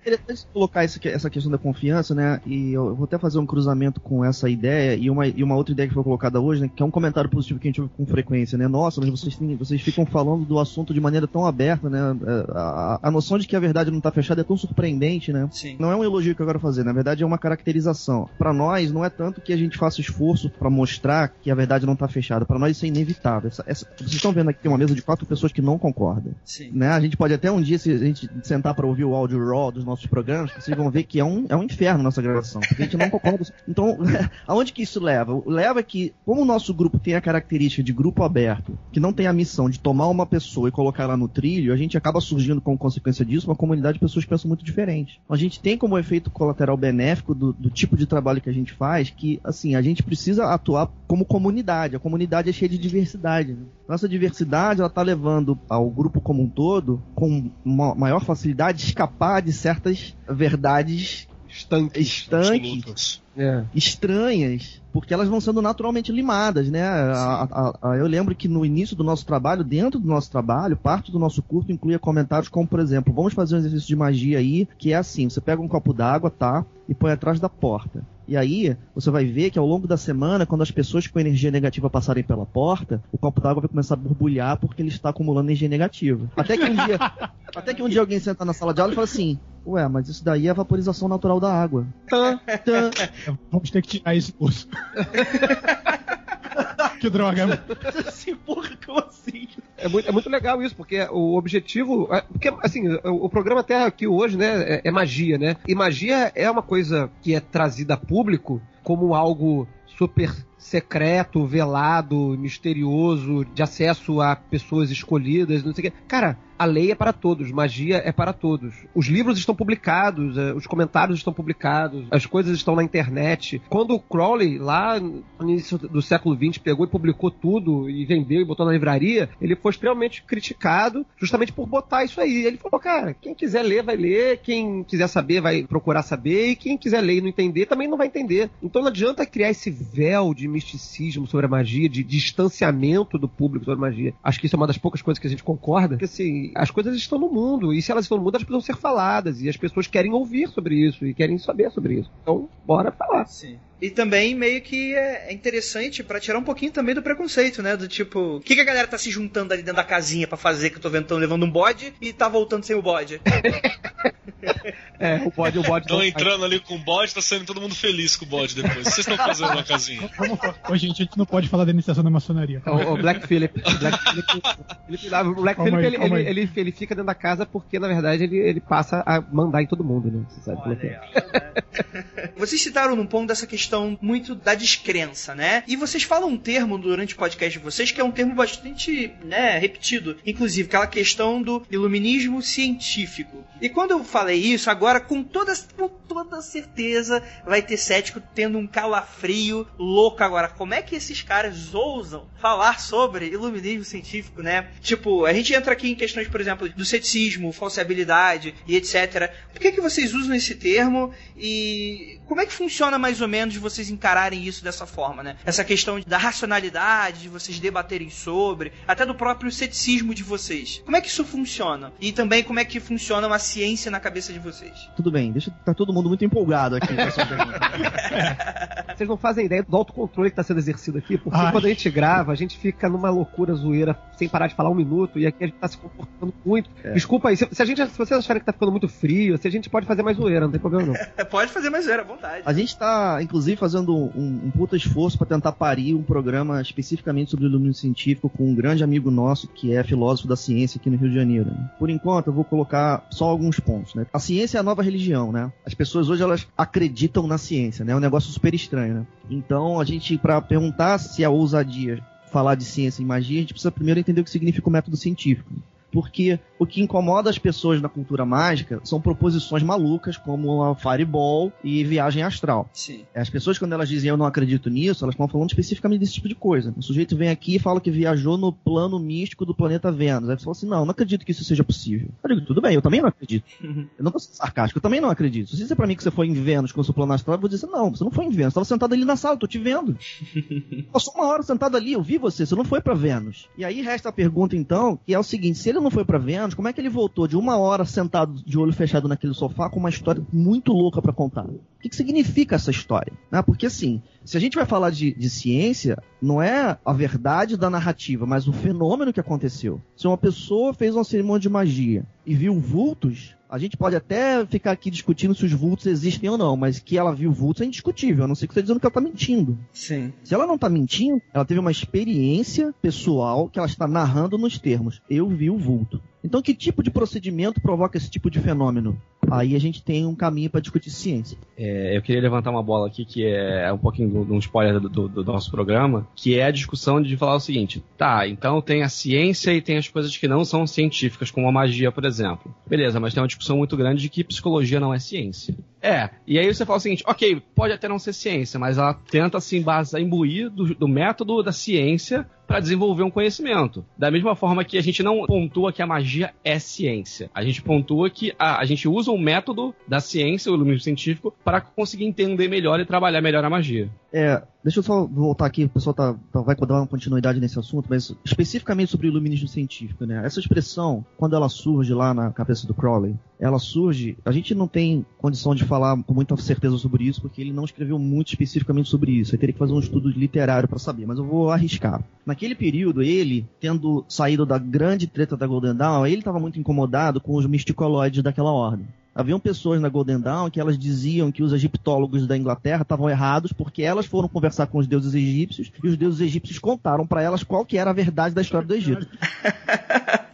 S6: Interessante colocar essa, essa questão da confiança, né? E eu vou até fazer um cruzamento com essa ideia e uma, e uma outra ideia que foi colocada hoje, né? Que é um comentário positivo que a gente ouve com frequência, né? Nossa, mas vocês, têm, vocês ficam falando do assunto de maneira tão aberta, né? A, a, a noção de que a verdade não está fechada é tão surpreendente, né?
S3: Sim.
S6: Não é um elogio que eu quero fazer, na verdade é uma caracterização. Para nós, não é tanto que a gente faça esforço para mostrar que a verdade não está fechada. Para nós isso é inevitável. Essa, essa, vocês estão vendo aqui uma mesa de quatro pessoas que não concordam.
S3: Sim.
S6: Né? A gente pode até um dia, se a gente sentar para ouvir o áudio raw dos nossos programas, vocês vão ver que é um, é um inferno nossa gravação. Porque a gente não concorda. Então, [LAUGHS] aonde que isso leva? Leva que, como o nosso grupo tem a característica de grupo aberto, que não tem a missão de tomar uma pessoa e colocar ela no trilho, a gente acaba surgindo como consequência disso uma comunidade de pessoas que pensam muito diferente. A gente tem como efeito colateral benéfico do, do tipo de trabalho que a gente faz que, assim, a gente precisa atuar como comunidade. A comunidade é cheia de diversidade. Né? Nossa diversidade, ela tá levando ao grupo como um todo, com uma maior facilidade, escapar de certas verdades
S5: Estanques.
S6: estanques,
S5: É.
S6: estranhas, porque elas vão sendo naturalmente limadas, né? A- a- a- eu lembro que no início do nosso trabalho, dentro do nosso trabalho, parte do nosso curso incluía comentários como, por exemplo, vamos fazer um exercício de magia aí, que é assim, você pega um copo d'água, tá? E põe atrás da porta. E aí, você vai ver que ao longo da semana, quando as pessoas com energia negativa passarem pela porta, o copo d'água vai começar a borbulhar porque ele está acumulando energia negativa. Até que um dia, [LAUGHS] até que um dia alguém senta na sala de aula e fala assim: Ué, mas isso daí é a vaporização natural da água. Tã, tã.
S7: Vamos ter que tirar esse curso. [LAUGHS] [LAUGHS] que droga. [LAUGHS]
S6: assim, porra, como assim?
S5: É muito, é muito legal isso, porque o objetivo. é- Porque, assim, o, o programa até aqui hoje, né, é, é magia, né? E magia é uma coisa que é trazida a público como algo super secreto, velado, misterioso, de acesso a pessoas escolhidas, não sei o quê. Cara, a lei é para todos, magia é para todos. Os livros estão publicados, eh, os comentários estão publicados, as coisas estão na internet. Quando o Crowley, lá no início do século XX, pegou e publicou tudo e vendeu e botou na livraria, ele foi extremamente criticado justamente por botar isso aí. Ele falou, cara, quem quiser ler vai ler, quem quiser saber vai procurar saber, e quem quiser ler e não entender também não vai entender. Então não adianta criar esse véu de misticismo sobre a magia, de distanciamento do público sobre a magia. Acho que isso é uma das poucas coisas que a gente concorda, porque assim, as coisas estão no mundo, e se elas estão no mundo, elas precisam ser faladas, e as pessoas querem ouvir sobre isso, e querem saber sobre isso. Então, bora falar.
S3: Sim. E também meio que é é interessante pra tirar um pouquinho também do preconceito, né? Do tipo, o que, que a galera tá se juntando ali dentro da casinha pra fazer que eu tô vendo tão levando um bode e tá voltando sem o bode? [LAUGHS]
S5: É, o bode, o bode.
S4: Estão entrando ali com o bode, tá saindo todo mundo feliz com o bode depois. O que vocês estão fazendo na casinha? [LAUGHS]
S7: Vamos falar. Ô, gente, a gente não pode falar da iniciação da maçonaria.
S5: É O, o Black Phillip. O Black Phillip, ele- o Black
S7: Calma
S5: Phillip,
S7: aí,
S5: ele, ele, ele, ele fica dentro da casa porque, na verdade, ele, ele passa a mandar em todo mundo, né? Você sabe como é que é.
S3: Vocês citaram num ponto dessa questão muito da descrença, né? E vocês falam um termo durante o podcast de vocês que é um termo bastante, né, repetido. Inclusive, aquela questão do iluminismo científico. E quando eu falei isso, agora com toda, com toda certeza vai ter cético tendo um calafrio louco agora. Como é que esses caras ousam falar sobre iluminismo científico, né? Tipo, a gente entra aqui em questões, por exemplo, do ceticismo, falsibilidade e etc. Por que, que vocês usam esse termo e como é que funciona mais ou menos vocês encararem isso dessa forma, né? Essa questão da racionalidade, de vocês debaterem sobre, até do próprio ceticismo de vocês. Como é que isso funciona? E também como é que funciona uma ciência na cabeça de vocês?
S6: Tudo bem, deixa tá todo mundo muito empolgado aqui. [LAUGHS]
S5: Vocês não fazem ideia do autocontrole que está sendo exercido aqui, porque
S7: Ai.
S5: quando a gente grava, a gente fica numa loucura zoeira sem parar de falar um minuto, e aqui a gente tá se comportando muito. Desculpa aí, se, se a gente, se vocês acharem que tá ficando muito frio, se a gente pode fazer mais zoeira, não tem problema não. [LAUGHS]
S3: Pode fazer mais zoeira vontade.
S6: A gente tá, inclusive, fazendo um, um puta esforço para tentar parir um programa especificamente sobre o iluminismo científico com um grande amigo nosso que é filósofo da ciência aqui no Rio de Janeiro. né? Por enquanto, eu vou colocar só alguns pontos. Né? A ciência é a nova religião, né? As pessoas hoje elas acreditam na ciência, né? É um negócio super estranho, né? Então, a gente, para perguntar se é ousadia falar de ciência e magia, a gente precisa primeiro entender o que significa o método científico. Porque o que incomoda as pessoas na cultura mágica são proposições malucas, como a Fireball e viagem astral.
S3: Sim.
S6: As pessoas, quando elas dizem eu não acredito nisso, elas estão falando especificamente desse tipo de coisa. O sujeito vem aqui e fala que viajou no plano místico do planeta Vênus. Aí você fala assim: não, não acredito que isso seja possível. Eu digo, tudo bem, eu também não acredito. Eu não tô sarcástico, eu também não acredito. Se você disser pra mim que você foi em Vênus com o seu plano astral, eu vou dizer: não, você não foi em Vênus, você estava sentado ali na sala, eu tô te vendo. [LAUGHS] Passou uma hora sentado ali, eu vi você, você não foi pra Vênus. E aí resta a pergunta então, que é o seguinte: se ele não foi pra Vênus, como é que ele voltou de uma hora sentado de olho fechado naquele sofá com uma história muito louca pra contar? O que, que significa essa história? Né? Porque assim, se a gente vai falar de, de ciência, não é a verdade da narrativa, mas o fenômeno que aconteceu. Se uma pessoa fez uma cerimônia de magia e viu vultos, a gente pode até ficar aqui discutindo se os vultos existem ou não, mas que ela viu vultos é indiscutível, a não ser que você dizendo que ela tá mentindo.
S3: Sim.
S6: Se ela não tá mentindo, ela teve uma experiência pessoal que ela está narrando nos termos. Eu vi o vulto. Então, que tipo de procedimento provoca esse tipo de fenômeno? Aí a gente tem um caminho para discutir ciência.
S10: É, eu queria levantar uma bola aqui que é um pouquinho de um spoiler do, do- do nosso programa, que é a discussão de falar o seguinte: tá, então tem a ciência e tem as coisas que não são científicas, como a magia, por exemplo. Beleza, mas tem uma discussão muito grande de que psicologia não é ciência. É, e aí você fala o seguinte: ok, pode até não ser ciência, mas ela tenta se embasar, imbuir do, do método da ciência para desenvolver um conhecimento. Da mesma forma que a gente não pontua que a magia é ciência. A gente pontua que a, a gente usa um método da ciência, o iluminismo científico, para conseguir entender melhor e trabalhar melhor a magia.
S6: É, deixa eu só voltar aqui, o pessoal tá, tá- vai dar uma continuidade nesse assunto, mas especificamente sobre o iluminismo científico, né? Essa expressão, quando ela surge lá na cabeça do Crowley, ela surge, a gente não tem condição de falar com muita certeza sobre isso, porque ele não escreveu muito especificamente sobre isso. Eu teria que fazer um estudo literário para saber, mas eu vou arriscar. Naquele período, ele, tendo saído da grande treta da Golden Dawn, ele estava muito incomodado com os misticoloides daquela ordem. Haviam pessoas na Golden Dawn que elas diziam que os egiptólogos da Inglaterra estavam errados porque elas foram conversar com os deuses egípcios e os deuses egípcios contaram para elas qual que era a verdade da história do Egito.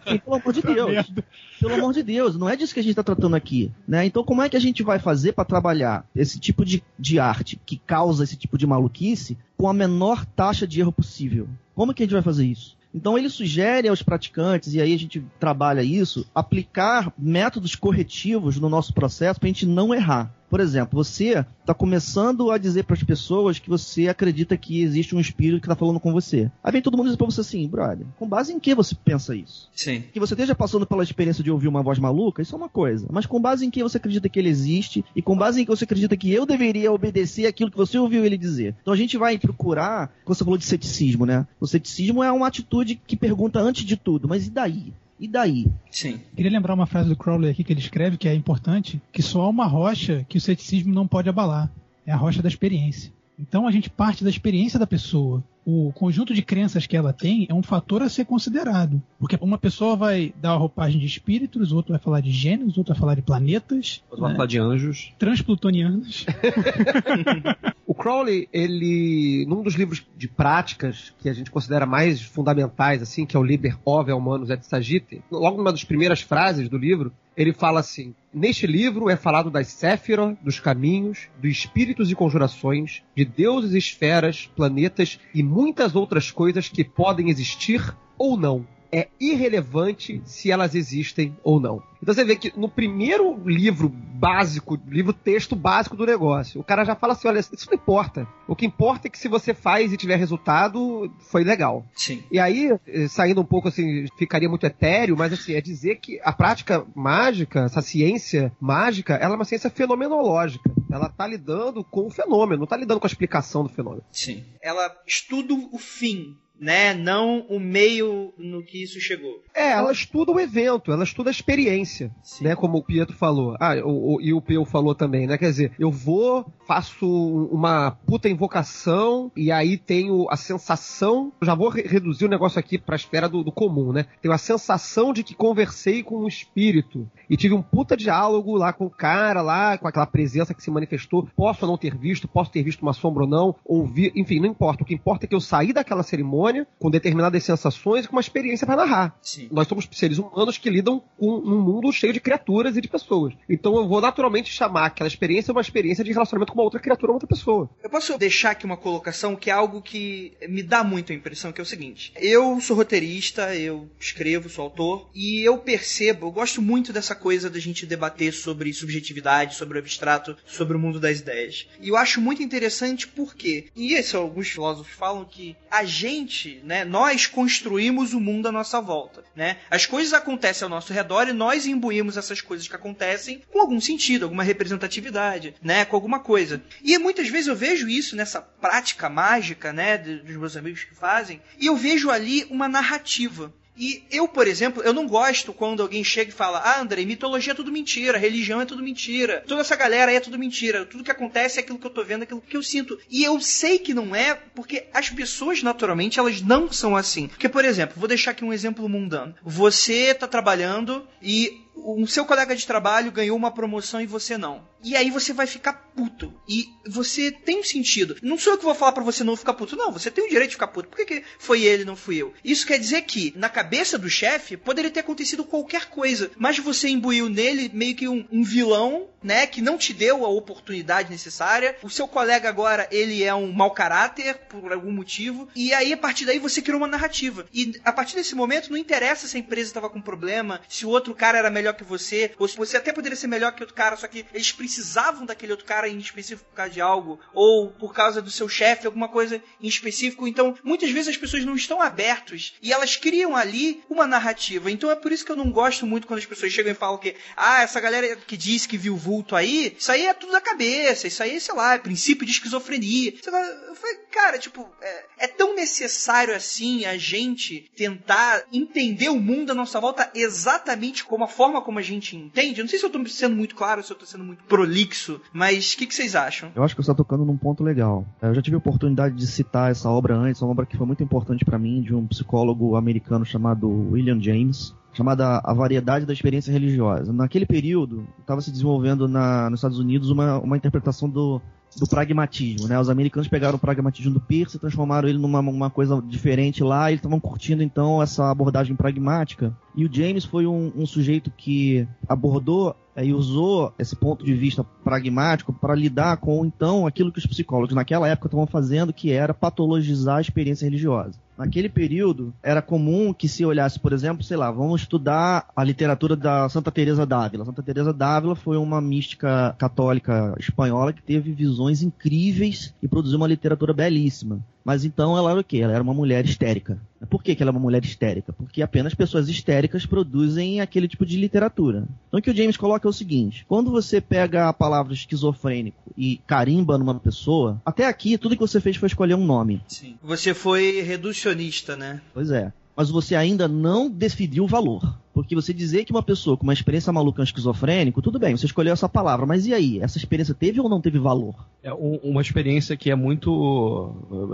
S6: E, pelo amor de Deus, pelo amor de Deus, não é disso que a gente está tratando aqui, né? Então, como é que a gente vai fazer para trabalhar esse tipo de, de arte que causa esse tipo de maluquice com a menor taxa de erro possível? Como que a gente vai fazer isso? Então ele sugere aos praticantes, e aí a gente trabalha isso, aplicar métodos corretivos no nosso processo para a gente não errar. Por exemplo, você está começando a dizer para as pessoas que você acredita que existe um espírito que está falando com você. Aí vem todo mundo dizer para você assim, brother, com base em que você pensa isso?
S3: Sim.
S6: Que você esteja passando pela experiência de ouvir uma voz maluca, isso é uma coisa. Mas com base em que você acredita que ele existe e com base em que você acredita que eu deveria obedecer aquilo que você ouviu ele dizer. Então a gente vai procurar, você falou de ceticismo, né? O ceticismo é uma atitude que pergunta antes de tudo, mas e daí? E daí?
S3: Sim.
S7: Queria lembrar uma frase do Crowley aqui que ele escreve, que é importante, que só há uma rocha que o ceticismo não pode abalar. É a rocha da experiência. Então a gente parte da experiência da pessoa. O conjunto de crenças que ela tem é um fator a ser considerado. Porque uma pessoa vai dar a roupagem de espíritos, outro vai falar de gênios, outro vai falar de planetas.
S10: Outro vai
S7: né?
S10: falar de anjos.
S7: Transplutonianos. [LAUGHS]
S5: O Crowley, ele, num dos livros de práticas que a gente considera mais fundamentais, assim, que é o Liber Ove Humanus et Sagite, logo numa das primeiras frases do livro, ele fala assim: Neste livro é falado das Séfiro, dos caminhos, dos espíritos e conjurações, de deuses, esferas, planetas e muitas outras coisas que podem existir ou não. É irrelevante se elas existem ou não. Então você vê que no primeiro livro básico, livro texto básico do negócio, o cara já fala assim: olha, isso não importa. O que importa é que se você faz e tiver resultado, foi legal.
S3: Sim.
S5: E aí, eh, saindo um pouco assim, ficaria muito etéreo, mas assim, é dizer que a prática mágica, essa ciência mágica, ela é uma ciência fenomenológica. Ela tá lidando com o fenômeno, não tá lidando com a explicação do fenômeno.
S3: Sim. Ela estuda o fim né? Não o meio no que isso chegou.
S5: É, ela estuda o evento, ela estuda a experiência,
S3: Sim.
S5: né? Como o Pietro falou. Ah, o, o- e o Peu falou também, né? Quer dizer, eu vou, faço uma puta invocação e aí tenho a sensação, já vou re- reduzir o negócio aqui pra esfera do, do comum, né? Tenho a sensação de que conversei com um espírito e tive um puta diálogo lá com o cara lá, com aquela presença que se manifestou. Posso ou não ter visto, posso ter visto uma sombra ou não, ouvir, enfim, não importa. O que importa é que eu saí daquela cerimônia com determinadas sensações e com uma experiência pra narrar.
S3: Sim.
S5: Nós somos seres humanos que lidam com um mundo cheio de criaturas e de pessoas. Então eu vou naturalmente chamar aquela experiência uma experiência de relacionamento com uma outra criatura ou outra pessoa.
S3: Eu posso deixar aqui uma colocação que é algo que me dá muito a impressão, que é o seguinte. Eu sou roteirista, eu escrevo, sou autor, e eu percebo, eu gosto muito dessa coisa da gente debater sobre subjetividade, sobre o abstrato, sobre o mundo das ideias. E eu acho muito interessante porque, e isso alguns filósofos falam que a gente, né, nós construímos o mundo à nossa volta, né? As coisas acontecem ao nosso redor e nós imbuímos essas coisas que acontecem com algum sentido, alguma representatividade, né, com alguma coisa. E muitas vezes eu vejo isso nessa prática mágica, né, dos meus amigos que fazem, e eu vejo ali uma narrativa. E eu, por exemplo, eu não gosto quando alguém chega e fala: Ah, André, mitologia é tudo mentira, religião é tudo mentira, toda essa galera aí é tudo mentira, tudo que acontece é aquilo que eu tô vendo, é aquilo que eu sinto. E eu sei que não é, porque as pessoas, naturalmente, elas não são assim. Porque, por exemplo, vou deixar aqui um exemplo mundano. Você tá trabalhando e o seu colega de trabalho ganhou uma promoção e você não. E aí você vai ficar puto. E você tem um sentido. Não sou eu que vou falar pra você não ficar puto. Não, você tem o direito de ficar puto. Por que, que foi ele não fui eu? Isso quer dizer que, na cabeça do chefe, poderia ter acontecido qualquer coisa. Mas você imbuiu nele meio que um, um vilão, né? Que não te deu a oportunidade necessária. O seu colega agora, ele é um mau caráter, por algum motivo. E aí, a partir daí, você criou uma narrativa. E a partir desse momento, não interessa se a empresa estava com problema, se o outro cara era melhor que você, ou se você até poderia ser melhor que outro cara, só que eles precisavam daquele outro cara em específico por causa de algo, ou por causa do seu chefe, alguma coisa em específico. Então, muitas vezes as pessoas não estão abertos e elas criam ali uma narrativa. Então é por isso que eu não gosto muito quando as pessoas chegam e falam que, ah, essa galera que diz que viu vulto aí, isso aí é tudo da cabeça, isso aí, sei lá, é princípio de esquizofrenia. Eu falei, cara, tipo, é, é tão necessário assim a gente tentar entender o mundo à nossa volta exatamente como a forma como a gente entende. Eu não sei se eu tô sendo muito claro, se eu tô sendo muito prolixo, mas o que, que vocês acham?
S6: Eu acho que você está tocando num ponto legal. Eu já tive a oportunidade de citar essa obra antes, uma obra que foi muito importante para mim, de um psicólogo americano chamado William James, chamada A Variedade da Experiência Religiosa. Naquele período, estava se desenvolvendo na, nos Estados Unidos uma, uma interpretação do, do pragmatismo, né? Os americanos pegaram o pragmatismo do Peirce e transformaram ele numa uma coisa diferente lá, e eles estavam curtindo então essa abordagem pragmática. E o James foi um, um sujeito que abordou e usou esse ponto de vista pragmático para lidar com então aquilo que os psicólogos naquela época estavam fazendo, que era patologizar a experiência religiosa. Naquele período, era comum que se olhasse, por exemplo, sei lá, vamos estudar a literatura da Santa Teresa d'Ávila. Santa Teresa d'Ávila foi uma mística católica espanhola que teve visões incríveis e produziu uma literatura belíssima. Mas então ela era o quê? Ela era uma mulher histérica. Por que, que ela é uma mulher histérica? Porque apenas pessoas histéricas produzem aquele tipo de literatura. Então o que o James coloca é o seguinte: quando você pega a palavra esquizofrênico e carimba numa pessoa, até aqui tudo que você fez foi escolher um nome.
S3: Sim. Você foi reducionista, né?
S6: Pois é. Mas você ainda não definiu o valor. Porque você dizer que uma pessoa com uma experiência maluca é um esquizofrênico, tudo bem, você escolheu essa palavra, mas e aí? Essa experiência teve ou não teve valor?
S10: É um- uma experiência que é muito,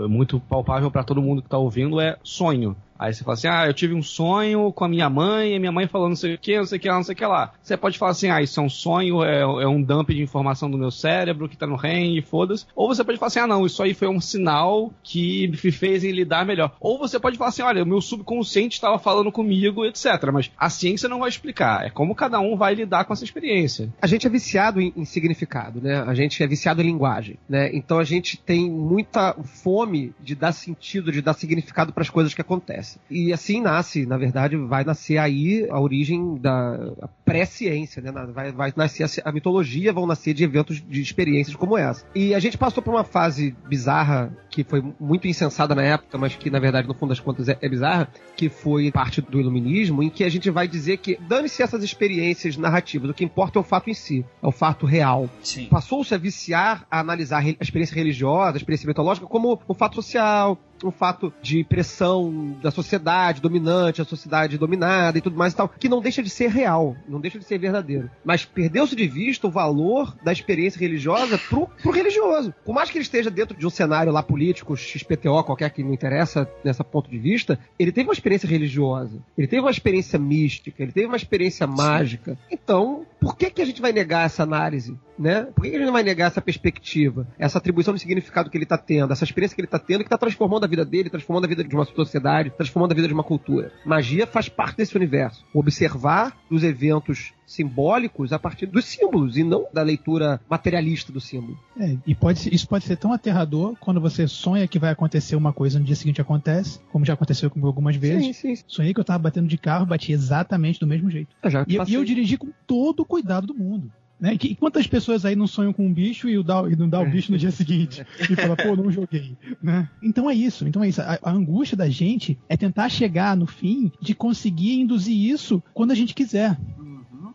S10: muito palpável para todo mundo que tá ouvindo é sonho. Aí você fala assim, ah, eu tive um sonho com a minha mãe, e minha mãe falando não sei o que, não sei o que lá, não sei o que lá. Você pode falar assim, ah, isso é um sonho, é, é um dump de informação do meu cérebro que tá no REM e foda-se. Ou você pode falar assim, ah, não, isso aí foi um sinal que me fez em lidar melhor. Ou você pode falar assim, olha, o meu subconsciente estava falando comigo, etc. Mas a ciência não vai explicar. É como cada um vai lidar com essa experiência.
S5: A gente é viciado em, em significado, né? A gente é viciado em linguagem, né? Então a gente tem muita fome de dar sentido, de dar significado para as coisas que acontecem. E assim nasce, na verdade, vai nascer aí a origem da pré-ciência, né? Vai, vai nascer a a, mitologia, vão nascer de eventos, de experiências como essa. E a gente passou por uma fase bizarra que foi muito insensada na época, mas que na verdade no fundo das contas é, é bizarra, que foi parte do iluminismo, em que a gente vai dizer que dane-se essas experiências narrativas, o que importa é o fato em si, é o fato real. Passou-se a viciar a analisar a experiência religiosa, a experiência mitológica como um fato social, um fato de pressão da sociedade dominante, a sociedade dominada e tudo mais e tal, que não deixa de ser real, não deixa de ser verdadeiro. Mas perdeu-se de vista o valor da experiência religiosa pro, pro religioso. Por mais que ele esteja dentro de um cenário lá político, XPTO, qualquer que não interessa nessa ponto de vista, ele teve uma experiência religiosa, ele teve uma experiência mística, ele teve uma experiência mágica. Então, por que, que a gente vai negar essa análise? Né? Por que, gente não vai negar essa perspectiva, essa atribuição de significado que ele está tendo, essa experiência que ele está tendo, que está transformando a vida dele, transformando a vida de uma sociedade, transformando a vida de uma cultura? Magia faz parte desse universo. Observar os eventos simbólicos a partir dos símbolos e não da leitura materialista do símbolo.
S7: É, e pode, isso pode ser tão aterrador quando você sonha que vai acontecer uma coisa no dia seguinte acontece, como já aconteceu comigo algumas vezes.
S5: Sim, sim.
S7: Sonhei que eu tava batendo de carro, bati exatamente do mesmo jeito.
S5: Eu
S7: E, eu-
S5: passei.
S7: e eu dirigi com todo o cuidado do mundo. Né? E quantas pessoas aí não sonham com um bicho e, dá, e não dá o bicho no dia seguinte? E fala, pô, não joguei. Né? Então é isso. Então é isso. A, a angústia da gente é tentar chegar no fim de conseguir induzir isso quando a gente quiser.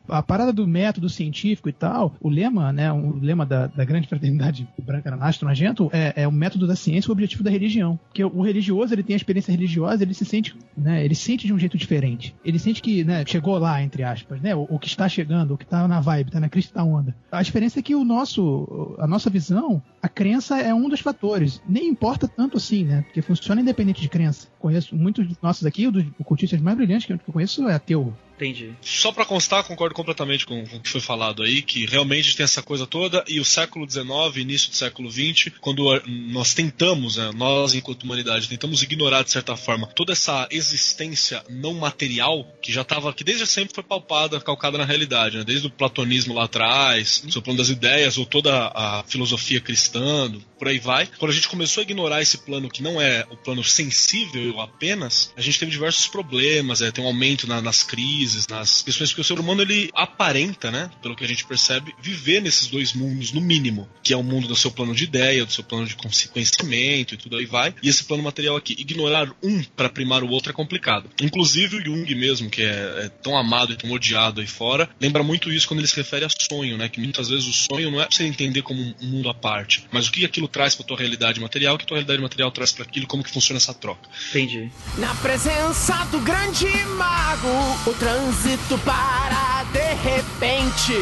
S7: A parada do método científico e tal, o lema, né, o lema da, da grande fraternidade branca Astro Argento é, é o método da ciência o objetivo da religião. Porque o religioso, ele tem a experiência religiosa, ele se sente, né, ele sente de um jeito diferente. Ele sente que, né, chegou lá, entre aspas, né, o, o que está chegando, o que está na vibe, tá na crista onda. A diferença é que o nosso, a nossa visão, a crença é um dos fatores. Nem importa tanto assim, né, porque funciona independente de crença. Conheço muitos nossos aqui, o dos cultistas mais brilhantes que eu conheço é ateu.
S3: Entendi.
S4: Só pra constar, concordo completamente com, com o que foi falado aí, que realmente tem essa coisa toda, e o século XIX, início do século XX, quando nós tentamos, né, nós enquanto humanidade, tentamos ignorar de certa forma toda essa existência não material, que já estava, que desde sempre foi palpada, calcada na realidade, né, desde o platonismo lá atrás, o plano das ideias, ou toda a filosofia cristã, por aí vai. Quando a gente começou a ignorar esse plano que não é o plano sensível apenas, a gente teve diversos problemas, é, tem um aumento na- nas crises, nas questões, porque o ser humano ele aparenta, né, pelo que a gente percebe, viver nesses dois mundos no mínimo, que é o mundo do seu plano de ideia, do seu plano de conhecimento e tudo aí vai, e esse plano material aqui. Ignorar um para primar o outro é complicado. Inclusive o Jung mesmo, que é, é tão amado e tão odiado aí fora, lembra muito isso quando ele se refere a sonho, né, que muitas vezes o sonho não é pra você entender como um mundo à parte, mas o que aquilo traz para tua realidade material, o que tua realidade material traz para aquilo, como que funciona essa troca.
S3: Entendi.
S8: Na presença do grande mago, o trânsito para de repente.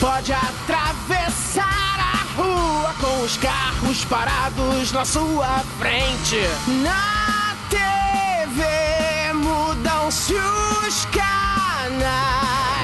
S8: Pode atravessar a rua com os carros parados na sua frente. Na TV mudam-se os canais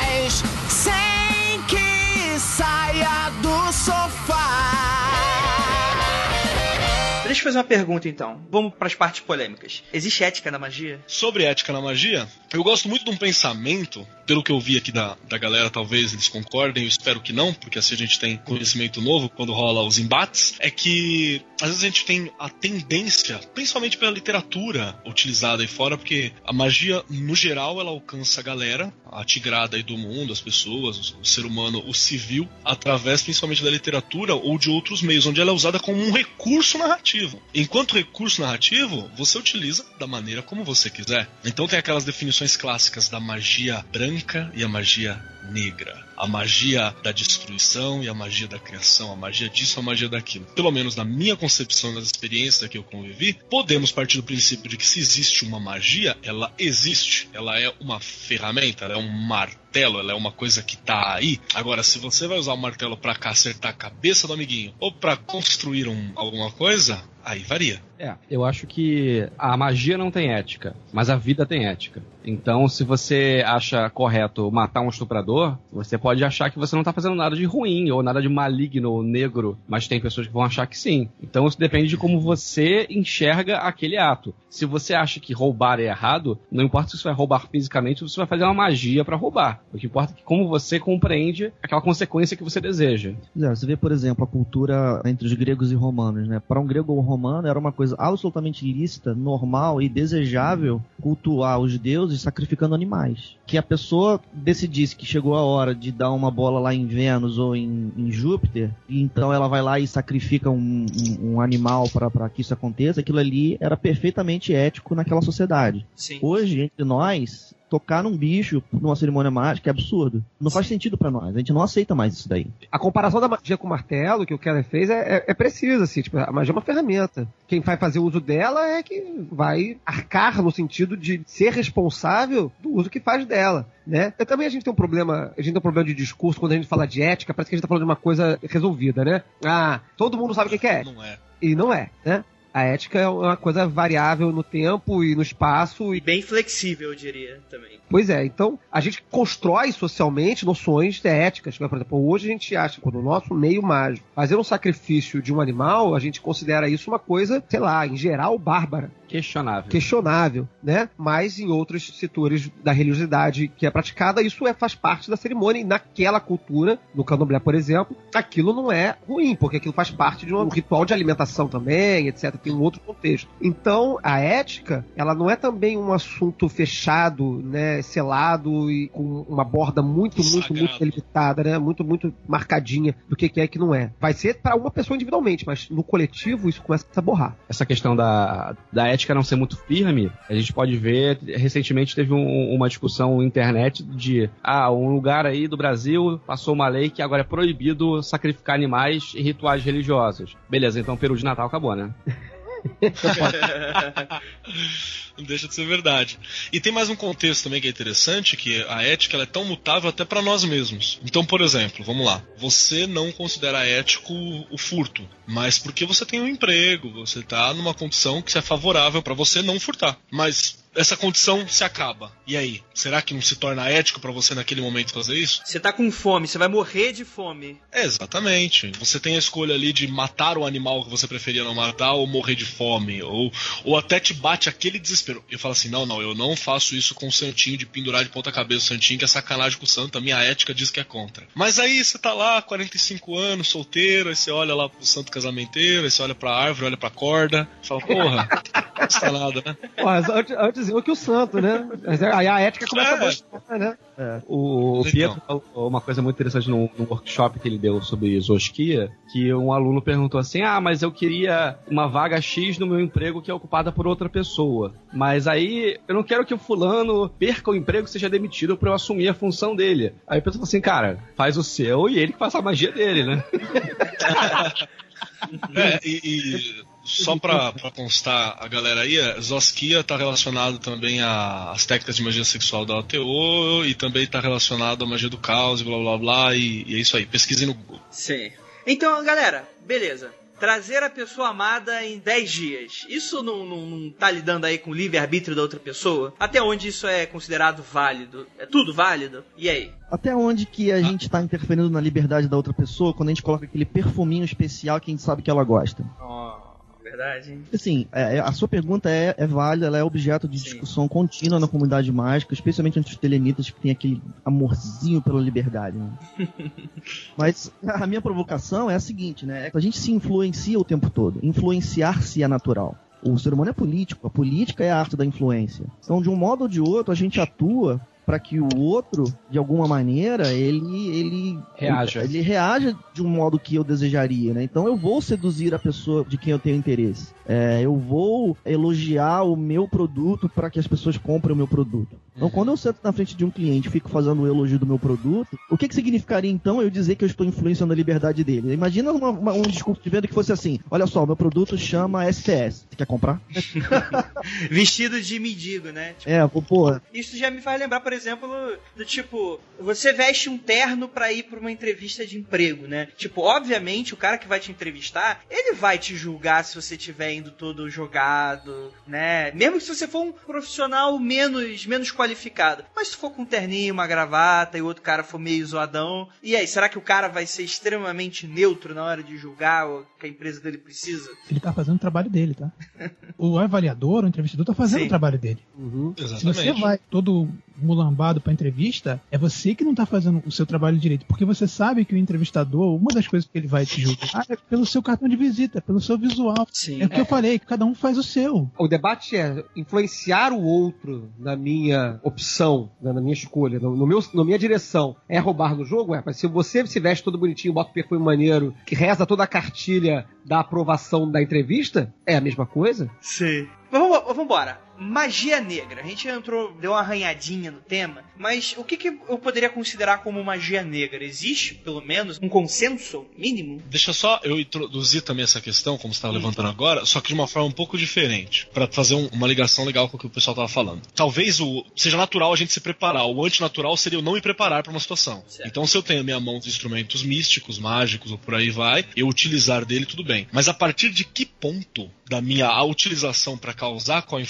S3: Deixa eu fazer uma pergunta então. Vamos para as partes polêmicas. Existe ética na magia?
S4: Sobre ética na magia, eu gosto muito de um pensamento, pelo que eu vi aqui da, da galera, talvez eles concordem, eu espero que não, porque assim a gente tem conhecimento novo quando rola os embates, é que às vezes a gente tem a tendência, principalmente pela literatura utilizada aí fora, porque a magia, no geral, ela alcança a galera, a tigrada aí do mundo, as pessoas, o, o ser humano, o civil, através principalmente da literatura ou de outros meios, onde ela é usada como um recurso narrativo. Enquanto recurso narrativo, você utiliza da maneira como você quiser. Então tem aquelas definições clássicas da magia branca e a magia negra. A magia da destruição e a magia da criação, a magia disso, a magia daquilo. Pelo menos na minha concepção das experiências que eu convivi, podemos partir do princípio de que se existe uma magia, ela existe. Ela é uma ferramenta, ela é um martelo, ela é uma coisa que tá aí. Agora, se você vai usar o martelo para acertar a cabeça do amiguinho ou para construir um- alguma coisa, aí varia.
S10: É, eu acho que a magia não tem ética, mas a vida tem ética. Então, se você acha correto matar um estuprador, você pode achar que você não tá fazendo nada de ruim, ou nada de maligno ou negro, mas tem pessoas que vão achar que sim. Então, isso depende de como você enxerga aquele ato. Se você acha que roubar é errado, não importa se você vai roubar fisicamente ou se você vai fazer uma magia pra roubar. O que importa é como você compreende aquela consequência que você deseja.
S6: É, você vê, por exemplo, a cultura entre os gregos e romanos, né? Para um grego ou romano era uma coisa absolutamente lícita, normal e desejável cultuar os deuses sacrificando animais. Que a pessoa decidisse que chegou a hora de dar uma bola lá em Vênus ou em, em Júpiter, e então ela vai lá e sacrifica um, um- um animal para que isso aconteça, aquilo ali era perfeitamente ético naquela sociedade.
S3: Sim.
S6: Hoje, entre nós, tocar num bicho numa cerimônia mágica é absurdo. Não faz sentido pra nós. A gente não aceita mais isso daí.
S5: A comparação da magia com o martelo que o Keller fez é, é, é precisa, assim. Tipo, a magia é uma ferramenta. Quem vai fazer uso dela é que vai arcar no sentido de ser responsável do uso que faz dela. Né? E também a gente tem um problema, a gente tem um problema de discurso quando a gente fala de ética, parece que a gente tá falando de uma coisa resolvida, né? Ah, todo mundo sabe o que que é.
S4: Não é.
S5: E não é, né? A ética é uma coisa variável no tempo e no espaço.
S3: E
S5: E,
S3: bem flexível, eu diria, também.
S5: pois é, então a gente constrói socialmente noções éticas. Por exemplo, hoje a gente acha que no nosso meio mágico, fazer um sacrifício de um animal, a gente considera isso uma coisa, sei lá, em geral, bárbara
S10: Questionável.
S5: questionável, né? Mas em outros setores da religiosidade que é praticada, isso é, faz parte da cerimônia e naquela cultura, no candomblé, por exemplo, aquilo não é ruim, porque aquilo faz parte de um ritual de alimentação também, etc. Tem um outro contexto. Então, a ética, ela não é também um assunto fechado, né? Selado e com uma borda muito, muito,
S4: Sagrado.
S5: muito delimitada, né? Muito, muito marcadinha do que que é e que não é. Vai ser para uma pessoa individualmente, mas no coletivo isso começa a borrar.
S10: essa questão da, da ética não ser muito firme, a gente pode ver, recentemente teve um- uma discussão na internet de, ah, um lugar aí do Brasil passou uma lei que agora é proibido sacrificar animais em rituais religiosos. Beleza, então o peru de Natal acabou, né? [LAUGHS]
S4: Não [LAUGHS] deixa de ser verdade. E tem mais um contexto também que é interessante, que a ética ela é tão mutável até para nós mesmos. Então, por exemplo, vamos lá. Você não considera ético o furto, mas porque você tem um emprego, você tá numa condição que é favorável para você não furtar. Mas essa condição se acaba. E aí? Será que não se torna ético para você naquele momento fazer isso?
S3: Você tá com fome, você vai morrer de fome.
S4: É, exatamente. Você tem a escolha ali de matar o animal que você preferia não matar ou morrer de fome. Ou, ou até te bate aquele desespero. Eu falo assim: não, não, eu não faço isso com o santinho de pendurar de ponta-cabeça o santinho, que é sacanagem com o santo. A minha ética diz que é contra. Mas aí você tá lá, 45 anos, solteiro, aí você olha lá pro santo casamenteiro, aí você olha pra árvore, olha pra corda, fala: porra, não custa nada, né?
S5: Mas antes, eu que o santo, né? Mas Aí a ética começa
S4: É.
S5: a mostrar, né?
S10: O, o
S4: Então.
S10: Pietro falou uma coisa muito interessante num, num workshop que ele deu sobre Zoskia, que um aluno perguntou assim, ah, mas eu queria uma vaga X no meu emprego que é ocupada por outra pessoa. Mas aí eu não quero que o fulano perca o emprego e seja demitido pra eu assumir a função dele. Aí o Pietro falou assim, cara, faz o seu e ele que faz a magia dele, né? [LAUGHS]
S4: É, e, e só pra, pra constar a galera aí, é, Zoskia tá relacionado também às técnicas de magia sexual da ATO e também tá relacionado à magia do caos e blá blá blá, e, e é isso aí, pesquisem no Google.
S3: Sim. Então, galera, beleza. Trazer a pessoa amada em 10 dias. Isso não, não, não tá lidando aí com o livre-arbítrio da outra pessoa? Até onde isso é considerado válido? É tudo válido? E aí?
S6: Até onde que a gente tá interferindo na liberdade da outra pessoa quando a gente coloca aquele perfuminho especial que a gente sabe que ela gosta?
S3: Ó, verdade?
S6: Assim, é- é- a sua pergunta é, é válida, ela é objeto de
S3: Sim.
S6: discussão contínua na comunidade mágica, especialmente entre os telenitas que tem aquele amorzinho pela liberdade. né? [LAUGHS] Mas a minha provocação é a seguinte, né? A gente se influencia o tempo todo. Influenciar-se é natural. O ser humano é político, a política é a arte da influência. Então, de um modo ou de outro, a gente atua para que o outro, de alguma maneira, ele ele
S10: Reaja.
S6: ele reaja de um modo que eu desejaria, né? Então eu vou seduzir a pessoa de quem eu tenho interesse. É, eu vou elogiar o meu produto para que as pessoas comprem o meu produto. Então, quando eu sento na frente de um cliente e fico fazendo o elogio do meu produto, o que, que significaria então eu dizer que eu estou influenciando a liberdade dele? Imagina uma- uma- um discurso de venda que fosse assim: olha só, meu produto chama STS. Você quer comprar? [LAUGHS]
S3: Vestido de mendigo, né? Tipo,
S6: É, pô,
S3: Isso já me faz lembrar, por exemplo, do tipo, você veste um terno pra ir pra uma entrevista de emprego, né? Tipo, obviamente, o cara que vai te entrevistar, ele vai te julgar se você estiver indo todo jogado, né? Mesmo se você for um profissional menos, menos qualificado. Mas se for com um terninho, uma gravata e o outro cara for meio zoadão, e aí, será que o cara vai ser extremamente neutro na hora de julgar o que a empresa dele precisa?
S7: Ele tá fazendo o trabalho dele, tá? O avaliador, o entrevistador tá fazendo
S3: Sim.
S7: o trabalho dele.
S5: Uhum.
S7: Se você vai todo mulambado pra entrevista, é você que não tá fazendo o seu trabalho direito. Porque você sabe que o entrevistador, uma das coisas que ele vai te julgar [LAUGHS] é pelo seu cartão de visita, pelo seu visual.
S3: Sim.
S7: É o que eu falei, que cada um faz o seu.
S5: O debate é influenciar o outro na minha opção, né, na minha escolha, no, no meu, na minha direção. É roubar no jogo? É, mas se você se veste todo bonitinho, bota o perfume maneiro, que reza toda a cartilha da aprovação da entrevista, é a mesma coisa?
S3: Sim. Vamos, vambora. Magia negra. A gente entrou, deu uma arranhadinha no tema, mas o que, que eu poderia considerar como magia negra? Existe, pelo menos, um consenso mínimo?
S4: Deixa só eu introduzir também essa questão, como você estava levantando agora, só que de uma forma um pouco diferente, para fazer um- uma ligação legal com o que o pessoal estava falando. Talvez o seja natural a gente se preparar, o antinatural seria eu não me preparar para uma situação.
S3: Certo.
S4: Então, se eu tenho a minha mão de instrumentos místicos, mágicos ou por aí vai, eu utilizar dele tudo bem. Mas a partir de que ponto da minha utilização para causar com a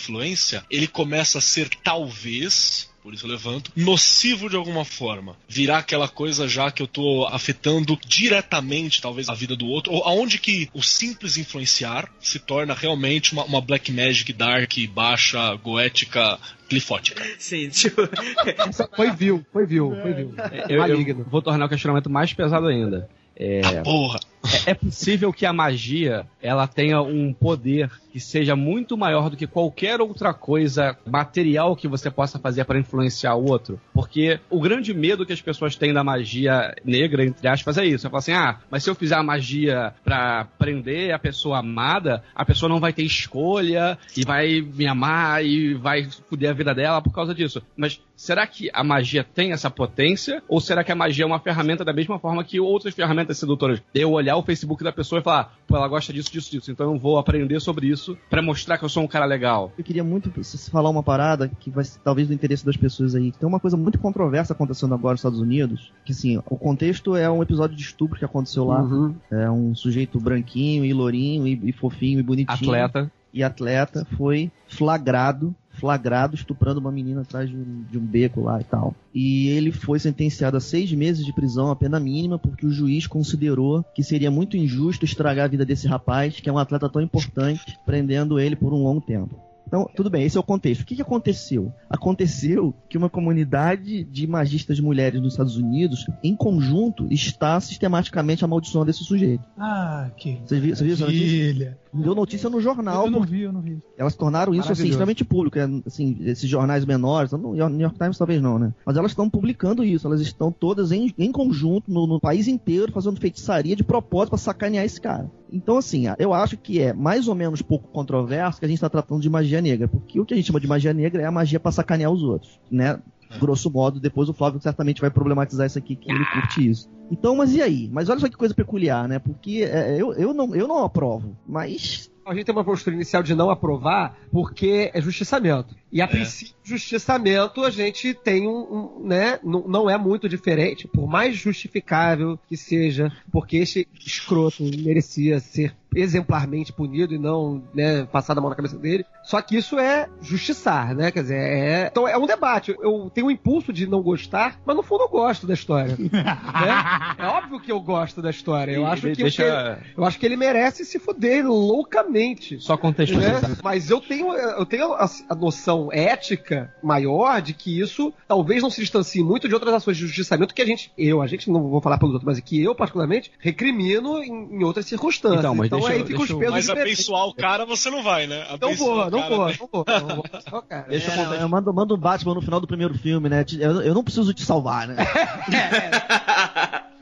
S4: ele começa a ser talvez por isso eu levanto, nocivo de alguma forma. Virar aquela coisa já que eu tô afetando diretamente, talvez, a vida do outro, ou aonde que o simples influenciar se torna realmente uma, uma black magic dark, baixa, goética, clifótica.
S3: Sim, tipo. [LAUGHS]
S5: Foi vil, foi vil, foi vil.
S10: Eu,
S5: Maligno.
S10: eu vou tornar o questionamento mais pesado ainda. É,
S4: Porra!
S10: É- é possível que a magia ela tenha um poder que seja muito maior do que qualquer outra coisa material que você possa fazer para influenciar o outro. Porque o grande medo que as pessoas têm da magia negra, entre aspas, é isso. É falar assim, ah, mas se eu fizer a magia pra prender a pessoa amada, a pessoa não vai ter escolha e vai me amar e vai foder a vida dela por causa disso. Mas será que a magia tem essa potência? Ou será que a magia é uma ferramenta da mesma forma que outras ferramentas sedutoras? Eu olhar o Facebook da pessoa e falar, pô, ela gosta disso, disso, disso, então eu vou aprender sobre isso pra mostrar que eu sou um cara legal.
S6: Eu queria muito falar uma parada que vai ser talvez do interesse das pessoas aí. Tem uma coisa muito controversa acontecendo agora nos Estados Unidos, que assim, o contexto é um episódio de estupro que aconteceu lá.
S5: Uhum.
S6: É um sujeito branquinho e lourinho e, e fofinho e bonitinho.
S10: Atleta.
S6: E atleta foi flagrado, flagrado estuprando uma menina atrás de um, de um beco lá e tal. E ele foi sentenciado a seis meses de prisão, a pena mínima, porque o juiz considerou que seria muito injusto estragar a vida desse rapaz, que é um atleta tão importante, prendendo ele por um longo tempo. Então, tudo bem, esse é o contexto. O que, que aconteceu? Aconteceu que uma comunidade de magistas mulheres nos Estados Unidos, em conjunto, está sistematicamente amaldiçoando esse sujeito.
S7: Ah, que
S6: Vocês viram, vocês viram essa notícia? Deu notícia no jornal,
S7: Eu não vi, eu não vi.
S6: elas tornaram isso assim, extremamente público. é, Assim, esses jornais menores, no New York Times talvez não, né? Mas elas estão publicando isso. Elas estão todas em, em conjunto no, no país inteiro fazendo feitiçaria de propósito pra sacanear esse cara. Então, assim, eu acho que é mais ou menos pouco controverso que a gente tá tratando de magia negra. Porque o que a gente chama de magia negra é a magia pra sacanear os outros, né? Grosso modo, depois o Flávio certamente vai problematizar isso aqui, que ele curte isso. Então, mas e aí? Mas olha só que coisa peculiar, né? Porque é, eu, eu, não, eu não aprovo, mas
S5: A gente tem uma postura inicial de não aprovar porque é justiçamento. E a princípio, justiçamento a gente tem um, um, né, não, não é muito diferente, por mais justificável que seja, porque este escroto merecia ser exemplarmente punido e não, né, passar a mão na cabeça dele. Só que isso é justiçar, né? Quer dizer, é. Então é um debate. Eu tenho um impulso de não gostar, mas no fundo eu gosto da história. [LAUGHS] né? É óbvio que eu gosto da história. Eu acho que,
S10: deixa-
S5: que- eu acho que ele merece se fuder loucamente.
S10: Só contextualizar.
S5: Né? Mas eu tenho, eu tenho a, a noção ética maior de que isso talvez não se distancie muito de outras ações de justiçamento que a gente, eu, a gente não vou falar pelos outros, mas que eu, particularmente, recrimino em, em outras circunstâncias.
S10: Então, mas deixa eu-
S5: aí fica
S10: deixa
S5: os
S10: eu-
S5: pesos
S4: Mas abençoar o cara você não vai, né?
S5: Não
S4: Abençoar
S5: vou,
S4: o
S5: não vou,
S4: né?
S5: não vou, não vou. Só, cara.
S6: Deixa eu contar. Eu mando, mando um Batman no final do primeiro filme, né? Eu, eu não preciso te salvar, né? [LAUGHS]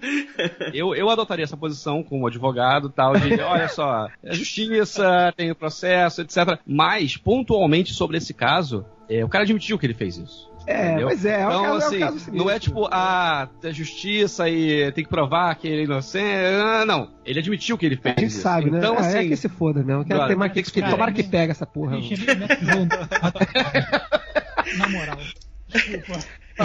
S10: Eu, eu adotaria essa posição como advogado tal, de olha só, é justiça, tem o processo, etc. Mas, pontualmente sobre esse caso, é, o cara admitiu que ele fez isso.
S5: É,
S10: entendeu?
S5: mas é, é um
S10: Então,
S5: é um
S10: assim,
S5: caso sinistro.
S10: não é tipo, ah, é justiça e tem que provar que ele é inocente. Ah, Não, ele admitiu que ele fez
S5: A gente
S10: isso.
S5: sabe, né?
S10: Então,
S5: Ah,
S10: assim,
S5: é que se foda mesmo. Quero
S10: brother,
S5: ter mais que, que,
S10: que-
S5: tomara que pega essa porra.
S7: Jogo. [LAUGHS] Na moral. Desculpa.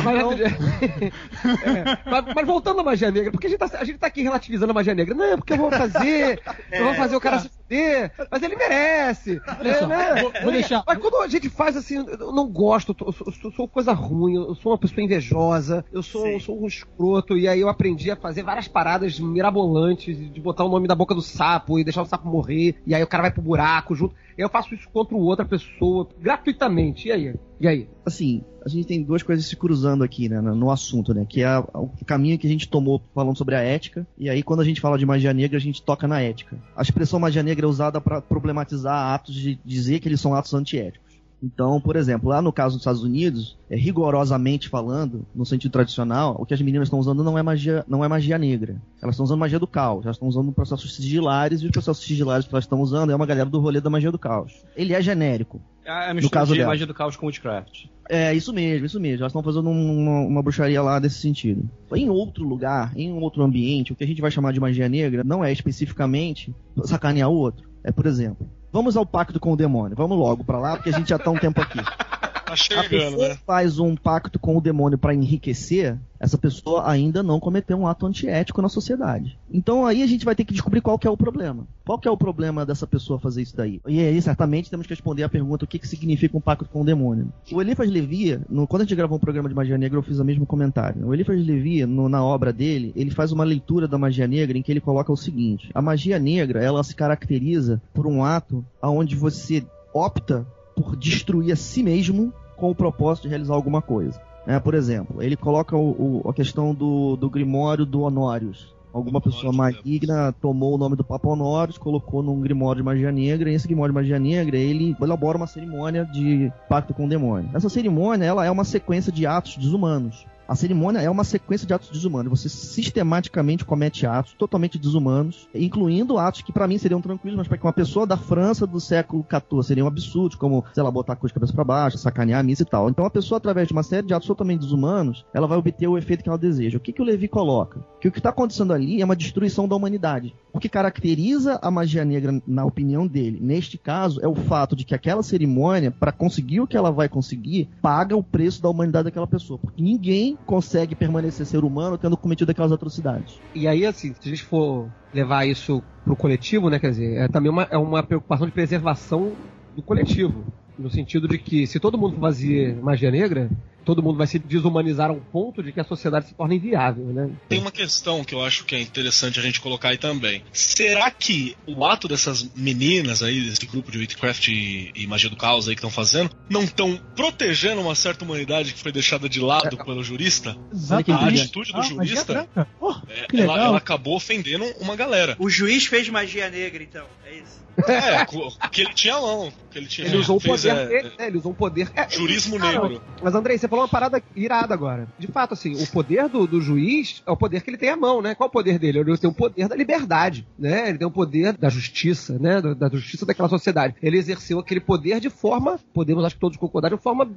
S5: Mas, [LAUGHS] É, mas, mas voltando à magia negra, porque a gente, tá, a gente tá aqui relativizando a magia negra. Não, porque eu vou fazer, eu vou fazer o cara se fuder, mas ele merece.
S7: Olha só,
S5: né?
S7: vou- vou deixar-
S5: Mas quando a gente faz assim, eu não gosto, eu sou, eu sou coisa ruim, eu sou uma pessoa invejosa, eu sou, eu sou um escroto, e aí eu aprendi a fazer várias paradas mirabolantes, de botar o nome da boca do sapo e deixar o sapo morrer, e aí o cara vai pro buraco junto. Eu faço isso contra outra pessoa, gratuitamente. E aí? E aí?
S6: Assim, a gente tem duas coisas se cruzando aqui, né, no assunto, né? Que é o caminho que a gente tomou falando sobre a ética, e aí quando a gente fala de magia negra, a gente toca na ética. A expressão magia negra é usada para problematizar atos de dizer que eles são atos antiéticos. Então, por exemplo, lá no caso dos Estados Unidos, é, rigorosamente falando, no sentido tradicional, o que as meninas estão usando não é magia, não é magia negra. Elas estão usando magia do caos. Elas estão usando processos sigilares e os processos sigilares que elas estão usando é uma galera do rolê da magia do caos. Ele é genérico.
S10: É a
S6: No
S10: mistura
S6: caso
S10: de
S6: dela.
S10: magia do caos com Witchcraft.
S6: É, isso mesmo, isso mesmo. Elas estão fazendo um- uma, uma bruxaria lá desse sentido. Em outro lugar, em um outro ambiente, o que a gente vai chamar de magia negra não é especificamente sacanear o outro. É, por exemplo, vamos ao pacto com o demônio. Vamos logo pra lá, porque a gente já tá um tempo aqui. [LAUGHS]
S4: Tá
S6: A
S4: chegando,
S6: pessoa
S4: né?
S6: faz um pacto com o demônio pra enriquecer, essa pessoa ainda não cometeu um ato antiético na sociedade. Então aí a gente vai ter que descobrir qual que é o problema. Qual que é o problema dessa pessoa fazer isso daí? E aí, certamente, temos que responder a pergunta o que, que significa um pacto com o demônio. O Eliphas Levi, no- quando a gente gravou um programa de magia negra, eu fiz o mesmo comentário. O Eliphas Levi, no- na obra dele, ele faz uma leitura da magia negra em que ele coloca o seguinte: a magia negra, ela se caracteriza por um ato onde você opta por destruir a si mesmo com o propósito de realizar alguma coisa. É, por exemplo, ele coloca o- o- a questão do, do Grimório do Honorius. Alguma pessoa maligna tomou o nome do Papa Honorius, colocou num Grimório de magia negra, e esse Grimório de magia negra, ele elabora uma cerimônia de pacto com o demônio. Essa cerimônia, ela é uma sequência de atos desumanos. A cerimônia é uma sequência de atos desumanos. Você sistematicamente comete atos totalmente desumanos, incluindo atos que pra mim seriam tranquilos, mas para uma pessoa da França do século XIV seriam absurdos, como, sei lá, botar a cruz de cabeça pra baixo, sacanear a missa e tal. Então a pessoa, através de uma série de atos totalmente desumanos, ela vai obter o efeito que ela deseja. O que, que o Levi coloca? Que o que está acontecendo ali é uma destruição da humanidade. O que caracteriza a magia negra, na opinião dele, neste caso, é o fato de que aquela cerimônia, para conseguir o que ela vai conseguir, paga o preço da humanidade daquela pessoa. Porque ninguém consegue permanecer ser humano tendo cometido aquelas atrocidades.
S5: E aí, assim, se a gente for levar isso pro coletivo, né, quer dizer, é também uma, é uma preocupação de preservação do coletivo. No sentido de que se todo mundo fazer magia negra, todo mundo vai se desumanizar a um ponto de que a sociedade se torna inviável, né?
S4: Tem uma questão que eu acho que é interessante a gente colocar aí também. Será que o ato dessas meninas aí, desse grupo de Witchcraft e, e Magia do Caos aí que estão fazendo, não estão protegendo uma certa humanidade que foi deixada de lado pelo jurista?
S7: Exato.
S4: A atitude do
S7: Ah,
S4: jurista.
S7: Pô,
S4: é, ela, ela acabou ofendendo uma galera.
S3: O juiz fez magia negra, então. É isso.
S4: É, que ele tinha mão. Que ele tinha
S5: Ele usou o poder
S4: é,
S5: dele, né? Ele usou o poder. É,
S4: Jurismo negro.
S5: Mas, Andrei, você falou uma parada irada agora. De fato, assim, o poder do, do juiz é o poder que ele tem à mão, né? Qual é o poder dele? Ele tem o poder da liberdade, né? Ele tem o poder da justiça, né? Da, da justiça daquela sociedade. Ele exerceu aquele poder de forma, podemos acho que todos concordar, de forma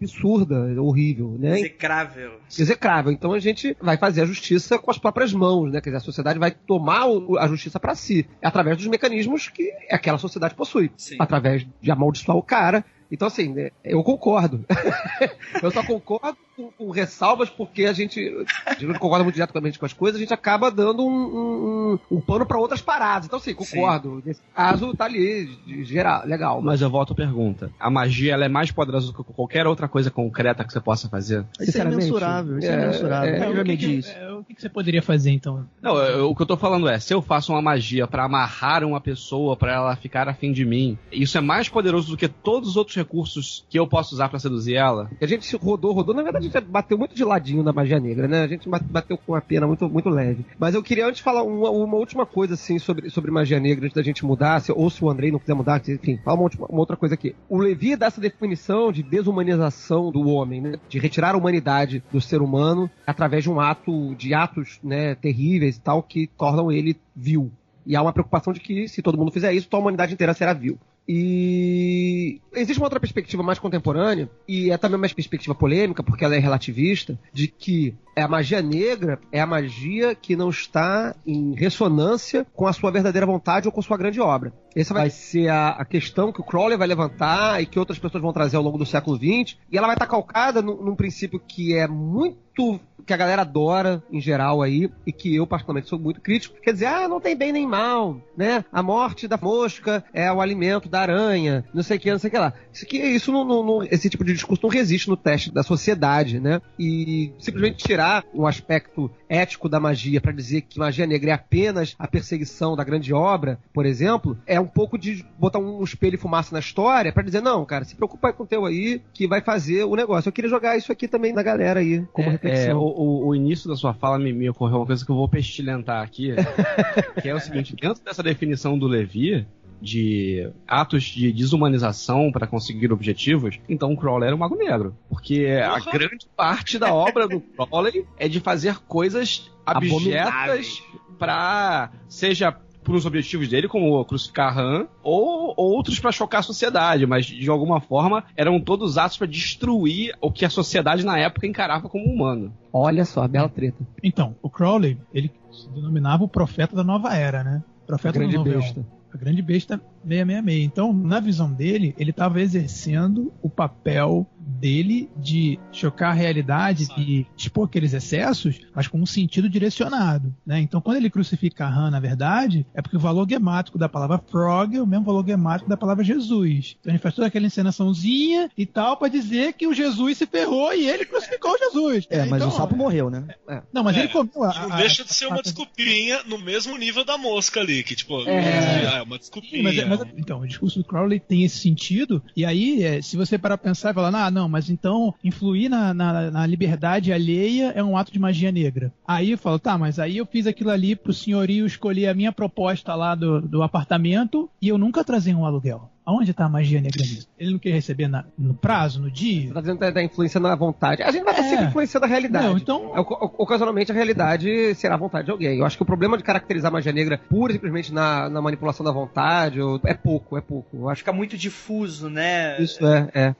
S5: absurda, horrível, né?
S3: Execrável.
S5: execrável. Então a gente vai fazer a justiça com as próprias mãos, né? Quer dizer, a sociedade vai tomar o- a justiça para si, através dos mecanismos que aquela sociedade possui,
S3: Sim.
S5: através de amaldiçoar o cara. Então, assim, né, eu concordo. [LAUGHS] eu só concordo com, com ressalvas porque a gente, a gente não concorda muito diretamente com as coisas, a gente acaba dando um, um, um- pano para outras paradas. Então, assim, concordo. Nesse caso, tá ali, de geral, legal.
S10: Mas eu volto à pergunta. A magia ela é mais poderosa do que qualquer outra coisa concreta que você possa fazer?
S6: Isso é
S5: Sinceramente,
S6: imensurável, isso é,
S5: é-
S6: imensurável.
S5: é-
S6: é
S7: o, que que, é, o que que você poderia fazer, então?
S10: Não, eu- o que eu tô falando é, se eu faço uma magia pra amarrar uma pessoa pra ela ficar afim de mim, isso é mais poderoso do que todos os outros recursos que eu posso usar pra seduzir ela?
S5: A gente se rodou, rodou. Na verdade, gente bateu muito de ladinho na magia negra, né? A gente bate- bateu com uma pena muito, muito leve. Mas eu queria antes falar uma, uma última coisa, assim, sobre, sobre magia negra, antes da gente mudar. Se, ou se o Andrei não quiser mudar, enfim, fala uma, uma outra coisa aqui. O Levi dá essa definição de desumanização do homem, né? De retirar a humanidade do ser humano através de um ato, de atos, né, terríveis e tal, que tornam ele vil. E há uma preocupação de que, se todo mundo fizer isso, a humanidade inteira será vil. E existe uma outra perspectiva mais contemporânea, e é também uma perspectiva polêmica, porque ela é relativista, de que a magia negra é a magia que não está em ressonância com a sua verdadeira vontade ou com sua grande obra. Essa vai ser a, a questão que o Crowley vai levantar e que outras pessoas vão trazer ao longo do século XX, e ela vai estar calcada num, num princípio que é muito que a galera adora em geral aí e que eu particularmente sou muito crítico. Quer dizer, ah, não tem bem nem mal, né? A morte da mosca é o alimento da aranha, não sei o que, não sei o que lá. Isso, que, isso não, não- não- esse tipo de discurso não resiste no teste da sociedade, né? E simplesmente tirar um aspecto ético da magia para dizer que magia negra é apenas a perseguição da grande obra, por exemplo, é um pouco de botar um espelho e fumaça na história para dizer, não, cara, se preocupa com o teu aí que vai fazer o negócio. Eu queria jogar isso aqui também na galera aí, como
S10: É,
S5: reflexão.
S10: o, o- o início da sua fala me, me ocorreu uma coisa que eu vou pestilentar aqui, [LAUGHS] que é o seguinte, dentro dessa definição do Levi, de atos de desumanização para conseguir objetivos, então o Crowley era um mago negro. Porque a grande parte da obra do Crowley é de fazer coisas abjetas para seja para os objetivos dele, como crucificar Han, ou outros para chocar a sociedade, mas de alguma forma eram todos atos para destruir o que a sociedade na época encarava como humano.
S5: Olha só, a bela treta.
S7: Então, o Crowley, ele se denominava o profeta da nova era, né? Profeta
S5: Grande
S7: do novo
S5: besta.
S7: éon. A grande besta 666. Então, na visão dele, ele estava exercendo o papel dele de chocar a realidade e expor aqueles excessos, mas com um sentido direcionado. Né? Então, quando ele crucifica Han, na verdade, é porque o valor gemático da palavra frog é o mesmo valor gemático da palavra Jesus. Então, ele faz toda aquela encenaçãozinha e tal para dizer que o Jesus se ferrou e ele crucificou o Jesus.
S6: É, mas
S7: Então,
S6: o sapo morreu, né?
S7: Não, mas
S4: É,
S7: ele comeu a,
S4: que não
S7: a-
S4: deixa de ser
S7: a-
S4: uma
S7: a-
S4: desculpinha no mesmo nível da mosca ali, que tipo,
S5: É.
S4: é, uma
S7: Sim,
S4: desculpinha.
S7: mas, mas, então, o discurso do Crowley tem esse sentido, e aí, é, se você parar pra pensar e falar, ah, não, mas então influir na, na, na liberdade alheia é um ato de magia negra. Aí eu falo, tá, mas aí eu fiz aquilo ali pro senhorio escolher a minha proposta lá do, do apartamento e eu nunca trazia um aluguel. Aonde tá a magia negra nisso? Ele não quer receber na- no prazo, no dia?
S5: Você tá dizendo da, da influência na vontade. A gente vai estar
S7: É.
S5: sempre influenciando a realidade.
S7: Não, então-
S5: É, ocasionalmente a realidade será a vontade de alguém. Eu acho que o problema de caracterizar a magia negra pura e simplesmente na, na manipulação da vontade ou- é pouco, é pouco. Eu acho
S3: Fica muito difuso, né?
S5: que isso é, é.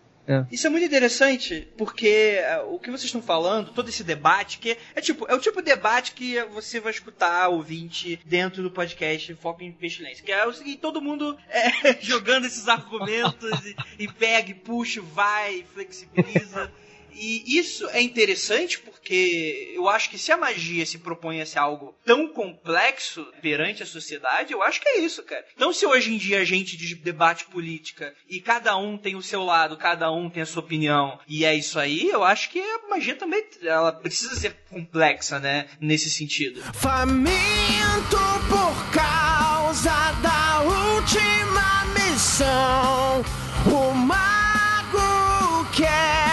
S3: Isso é muito interessante, porque é, o que vocês estão falando, todo esse debate, que é tipo, é o tipo de debate que você vai escutar, ouvinte, dentro do podcast Foco em Pestilência. Que é o seguinte, todo mundo é, [LAUGHS] jogando esses argumentos e, e pega e puxa, vai, flexibiliza. E isso é interessante porque eu acho que se a magia se propõe a ser algo tão complexo perante a sociedade, eu acho que é isso, cara. Então, se hoje em dia a gente de- debate política e cada um tem o seu lado, cada um tem a sua opinião, e é isso aí, eu acho que a magia também ela precisa ser complexa, né? Nesse sentido.
S8: Faminto por causa da última missão. O mago quer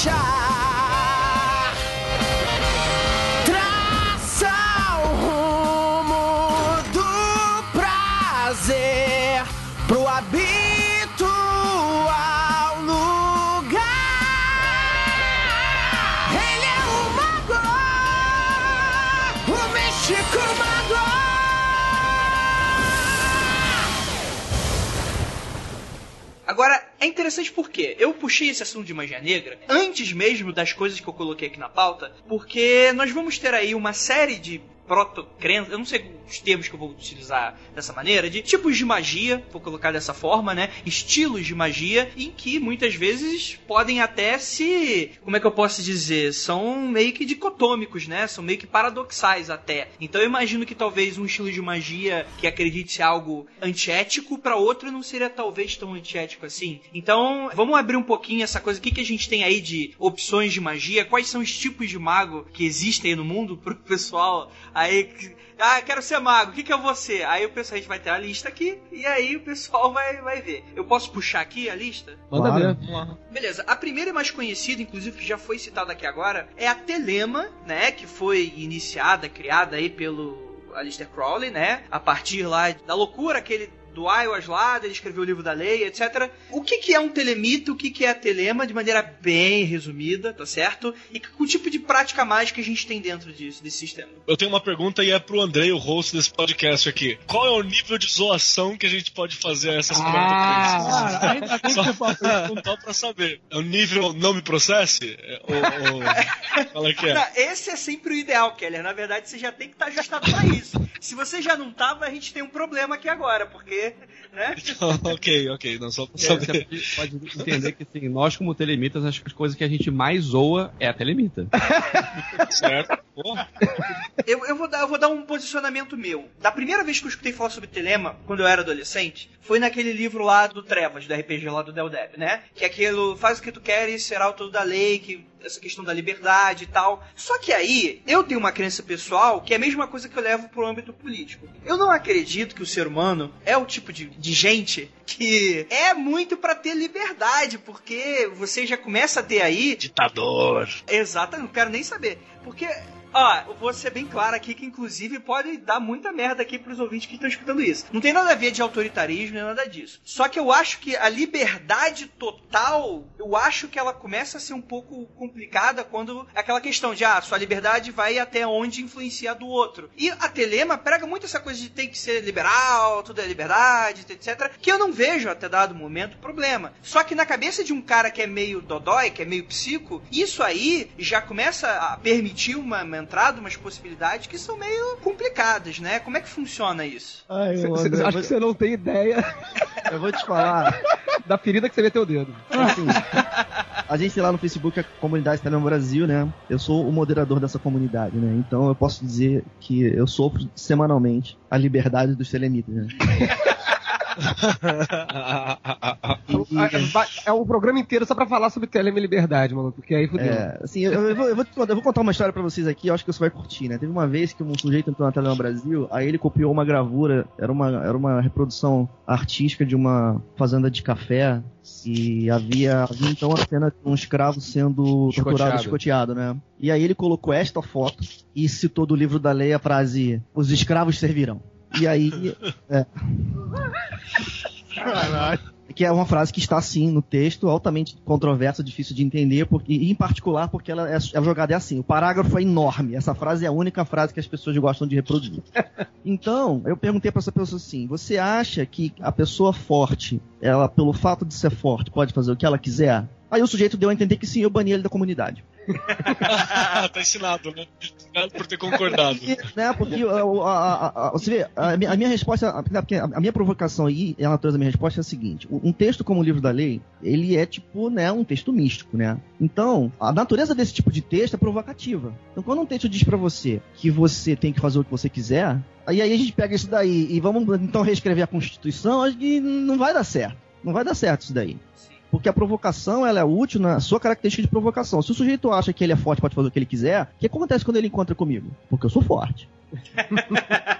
S8: lanchar. Traça o rumo do prazer pro habitual lugar. Ele é o mago, o místico mago.
S3: Agora, é interessante porque eu puxei esse assunto de magia negra antes mesmo das coisas que eu coloquei aqui na pauta, porque nós vamos ter aí uma série de proto-crenças, eu não sei os termos que eu vou utilizar dessa maneira, de tipos de magia, vou colocar dessa forma, né? Estilos de magia, em que muitas vezes podem até se. Como é que eu posso dizer? São meio que dicotômicos, né? São meio que paradoxais até. Então eu imagino que talvez um estilo de magia que acredite ser algo antiético, para outro não seria talvez tão antiético assim. Então vamos abrir um pouquinho essa coisa. O que, que a gente tem aí de opções de magia? Quais são os tipos de mago que existem aí no mundo [LAUGHS] pro pessoal aí. que- Ah, quero ser mago, o que, que eu vou ser? Aí o pessoal, a gente vai ter a lista aqui e aí o pessoal [LAUGHS] vai, vai ver. Eu posso puxar aqui a lista?
S5: Manda
S6: Claro.
S5: ver.
S4: Vamos lá.
S3: Beleza, a primeira e mais conhecida, inclusive, que já foi citada aqui agora, é a Telema, né? Que foi iniciada, criada aí pelo Alistair Crowley, né? A partir lá da loucura aquele do Iowas lá, ele escreveu o livro da lei, etc. O que, que é um telemita, o que, que é a telema, de maneira bem resumida, tá certo? E que, que tipo de prática mágica a gente tem dentro disso, desse sistema?
S4: Eu tenho uma pergunta e é pro Andrei, o host desse podcast aqui. Qual é o nível de zoação que a gente pode fazer a essas
S7: que você falou isso. [LAUGHS]
S4: Só pra saber. É o nível não me processe? É, ou, ou- Qual é que é?
S3: Não, esse é sempre o ideal, Keller. Na verdade, você já tem que estar ajustado pra isso. Se você já não tava, a gente tem um problema aqui agora, porque, né? [LAUGHS]
S4: ok, ok, não só pra
S10: Você
S4: saber.
S10: pode entender que assim, nós como telemitas, as coisas que a gente mais zoa é a telemita. [LAUGHS]
S4: Certo?
S3: Eu, eu, vou dar, eu vou dar um posicionamento meu. Da primeira vez que eu escutei falar sobre Telema, quando eu era adolescente, foi naquele livro lá do Trevas, do RPG lá do Del Deb, né? Que é aquilo, faz o que tu queres, será o todo da lei, que essa questão da liberdade e tal. Só que aí, eu tenho uma crença pessoal que é a mesma coisa que eu levo pro âmbito político. Eu não acredito que o ser humano é o tipo de, de gente que é muito pra ter liberdade, porque você já começa a ter aí
S4: Ditador.
S3: Exato, não quero nem saber. Porque, ó, eu vou ser bem claro aqui que inclusive pode dar muita merda aqui pros ouvintes que estão escutando isso. Não tem nada a ver de autoritarismo nem nada disso. Só que eu acho que a liberdade total, eu acho que ela começa a ser um pouco complicada quando aquela questão de, ah, sua liberdade vai até onde influencia do outro. E a Telema prega muito essa coisa de tem que ser liberal, tudo é liberdade, etc. Que eu não vejo até dado momento problema. Só que na cabeça de um cara que é meio dodói, que é meio psico, isso aí já começa a permitir uma, uma entrada, umas possibilidades que são meio complicadas, né? Como é que funciona isso?
S6: Ai,
S5: Cê-
S6: ô,
S5: cê-
S6: André,
S5: acho que você não tem ideia
S6: eu vou te falar.
S5: da ferida que você meteu o dedo.
S6: Assim, a gente tem lá no Facebook a comunidade Telema Brasil, né? Eu sou o moderador dessa comunidade, né? Então eu posso dizer que eu sofro semanalmente a liberdade dos telemitas, né? E-
S5: É um programa inteiro só pra falar sobre Telema e liberdade, maluco. Porque aí fudeu.
S6: É, assim, eu, eu vou, eu vou eu vou contar uma história pra vocês aqui, eu acho que você vai curtir, né? Teve uma vez que um sujeito entrou na Telema Brasil, aí ele copiou uma gravura, era uma, era uma reprodução artística de uma fazenda de café, e havia, havia então a cena de um escravo sendo torturado,
S10: Chicoteado.
S6: chicoteado, né? E aí ele colocou esta foto e citou do livro da lei a frase: Os escravos servirão. E aí. é, que é uma frase que está assim no texto, altamente controversa, difícil de entender, porque, em particular porque ela é, a jogada é assim. O parágrafo é enorme. Essa frase é a única frase que as pessoas gostam de reproduzir. Então, eu perguntei para essa pessoa assim: você acha que a pessoa forte, ela, pelo fato de ser forte, pode fazer o que ela quiser? Aí o sujeito deu a entender que sim, eu bani ele da comunidade. [LAUGHS]
S4: tá ensinado, né? Obrigado por ter concordado.
S6: E, né, porque a, a- a- a- você vê, a, minha- a resposta, a, porque a- a minha provocação aí, e a natureza da minha resposta é a seguinte: um texto como o livro da lei, ele é tipo, né, um texto místico, né? Então, a natureza desse tipo de texto é provocativa. Então, quando um texto diz pra você que você tem que fazer o que você quiser, aí, aí a gente pega isso daí e vamos então reescrever a Constituição, acho que não vai dar certo. Não vai dar certo isso daí. Porque a provocação ela é útil na sua característica de provocação. Se o sujeito acha que ele é forte, pode fazer o que ele quiser, o que acontece quando ele encontra comigo? Porque eu sou forte.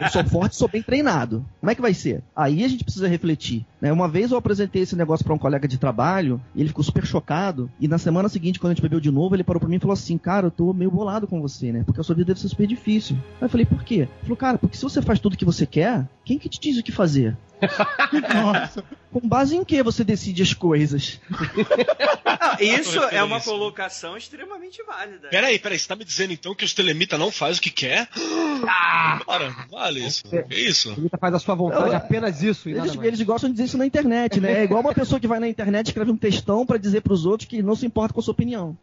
S6: Eu sou forte, sou bem treinado. Como é que vai ser? Aí a gente precisa refletir. Né? Uma vez eu apresentei esse negócio pra um colega de trabalho e ele ficou super chocado. E na semana seguinte, quando a gente bebeu de novo, ele parou pra mim e falou assim: Cara, eu tô meio bolado com você, né? Porque a sua vida deve ser super difícil. Aí eu falei: Por quê? Ele falou: Cara, porque se você faz tudo o que você quer, quem que te diz o que fazer? [LAUGHS]
S7: Nossa.
S6: Com base em que você decide as coisas?
S3: Ah, [LAUGHS] isso é uma colocação extremamente válida.
S4: Peraí, peraí, você tá me dizendo então que os telemita não faz o que quer?
S3: Ah!
S4: Cara, não vale isso. Que isso?
S5: Ele faz a sua vontade,
S6: Não, é-
S5: apenas isso e nada
S6: Eles,
S5: mais.
S6: eles gostam de dizer isso na internet, né? É igual uma pessoa que vai na internet e escreve um textão pra dizer pros outros que não se importa com a sua opinião.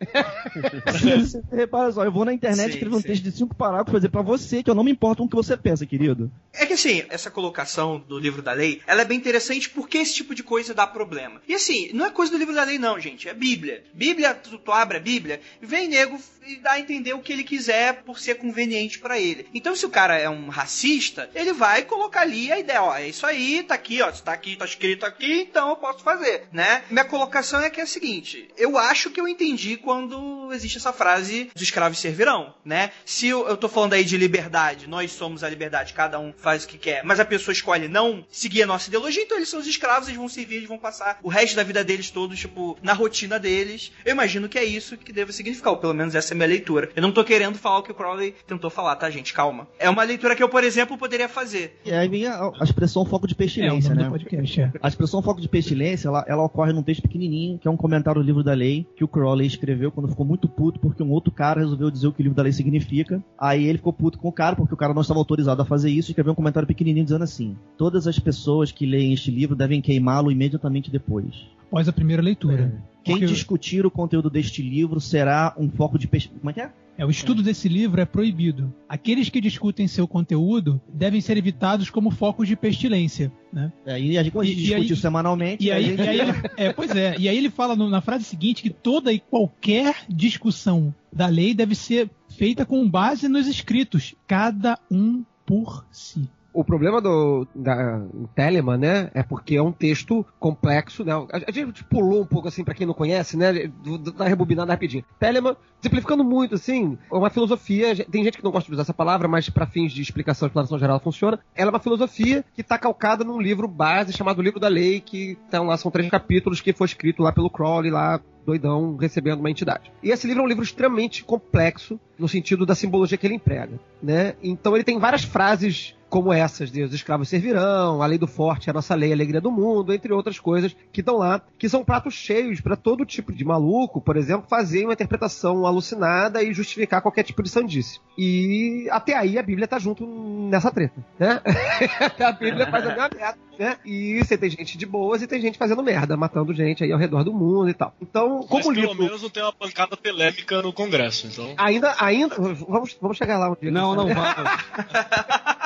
S6: Você [LAUGHS] [LAUGHS] repara só, eu vou na internet
S3: Sim,
S6: escrever um
S3: sim.
S6: texto de cinco parágrafos pra dizer pra você que eu não me importo com o que você pensa, querido.
S3: É que assim, essa colocação do livro da lei, ela é bem interessante porque esse tipo de coisa dá problema. E assim, não é coisa do livro da lei não, gente, é Bíblia. Bíblia, tu, tu abre a Bíblia, vem nego e dá a entender o que ele quiser por ser conveniente pra ele. Então se o cara é um racista, ele vai colocar ali a ideia, ó, é isso aí, tá aqui, ó, tá aqui, tá escrito aqui, então eu posso fazer, né? Minha colocação é que é a seguinte, eu acho que eu entendi quando existe essa frase os escravos servirão, né? Se eu, eu tô falando aí de liberdade, nós somos a liberdade, cada um faz o que quer, mas a pessoa escolhe não seguir a nossa ideologia, então eles são os escravos, eles vão servir, eles vão passar o resto da vida deles todos, tipo, na rotina deles. Eu imagino que é isso que deva significar, ou pelo menos essa é a minha leitura. Eu não tô querendo falar o que o Crowley tentou falar, tá, gente? Calma. É uma leitura que eu, por exemplo, poderia fazer.
S6: E aí vem a, a expressão foco de
S7: É
S6: pestilência,
S7: nome
S6: né?
S7: podcast, é.
S6: A expressão foco de pestilência, ela, ela ocorre num texto pequenininho, que é um comentário do livro da lei, que o Crowley escreveu quando ficou muito puto, porque um outro cara resolveu dizer o que o livro da lei significa. Aí ele ficou puto com o cara, porque o cara não estava autorizado a fazer isso, e escreveu um comentário pequenininho dizendo assim: Todas as pessoas que leem este livro devem queimá-lo imediatamente depois.
S7: Após a primeira leitura.
S6: Quem
S7: Porque-
S6: discutir o conteúdo deste livro será um foco de pestilência. Como é que é?
S7: É, o estudo desse livro é proibido. Aqueles que discutem seu conteúdo devem ser evitados como focos de pestilência, né?
S6: É, e a gente, como a gente isso semanalmente,
S7: E
S6: a
S7: aí,
S6: gente-
S7: e aí ele, é, pois é, e aí ele fala no- na frase seguinte que toda e qualquer discussão da lei deve ser feita com base nos escritos, cada um por si.
S5: O problema do da Telemann, né, é porque é um texto complexo, né? A, a gente pulou um pouco assim pra quem não conhece, né, da rebobinada rapidinho. Telemann, simplificando muito assim, é uma filosofia, tem gente que não gosta de usar essa palavra, mas pra fins de explicação, explanação geral funciona. Ela é uma filosofia que tá calcada num livro base chamado Livro da Lei, que então, lá são três capítulos que foi escrito lá pelo Crowley lá doidão recebendo uma entidade. E esse livro é um livro extremamente complexo no sentido da simbologia que ele emprega, né? Então ele tem várias frases como essas de os escravos servirão, a lei do forte é a nossa lei, a alegria do mundo, entre outras coisas que estão lá, que são pratos cheios para todo tipo de maluco, por exemplo, fazer uma interpretação alucinada e justificar qualquer tipo de sandice. E até aí a Bíblia tá junto nessa treta, né? [LAUGHS] a Bíblia faz a mesma merda, né? E você tem gente de boas e tem gente fazendo merda, matando gente aí ao redor do mundo e tal. Então,
S4: Mas
S5: como o
S4: pelo
S5: livro
S4: menos não tem uma pancada telêmica no Congresso, então.
S5: Ainda, ainda. Vamos, vamos chegar lá um dia.
S10: Não, não vamos. [LAUGHS]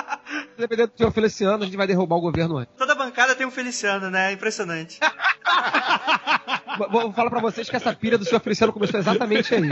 S5: Dependendo do senhor Feliciano, a gente vai derrubar o governo antes.
S3: Toda bancada tem um Feliciano, né? Impressionante. [LAUGHS]
S5: Vou- Vou falar pra vocês que essa pilha do senhor Feliciano começou exatamente aí.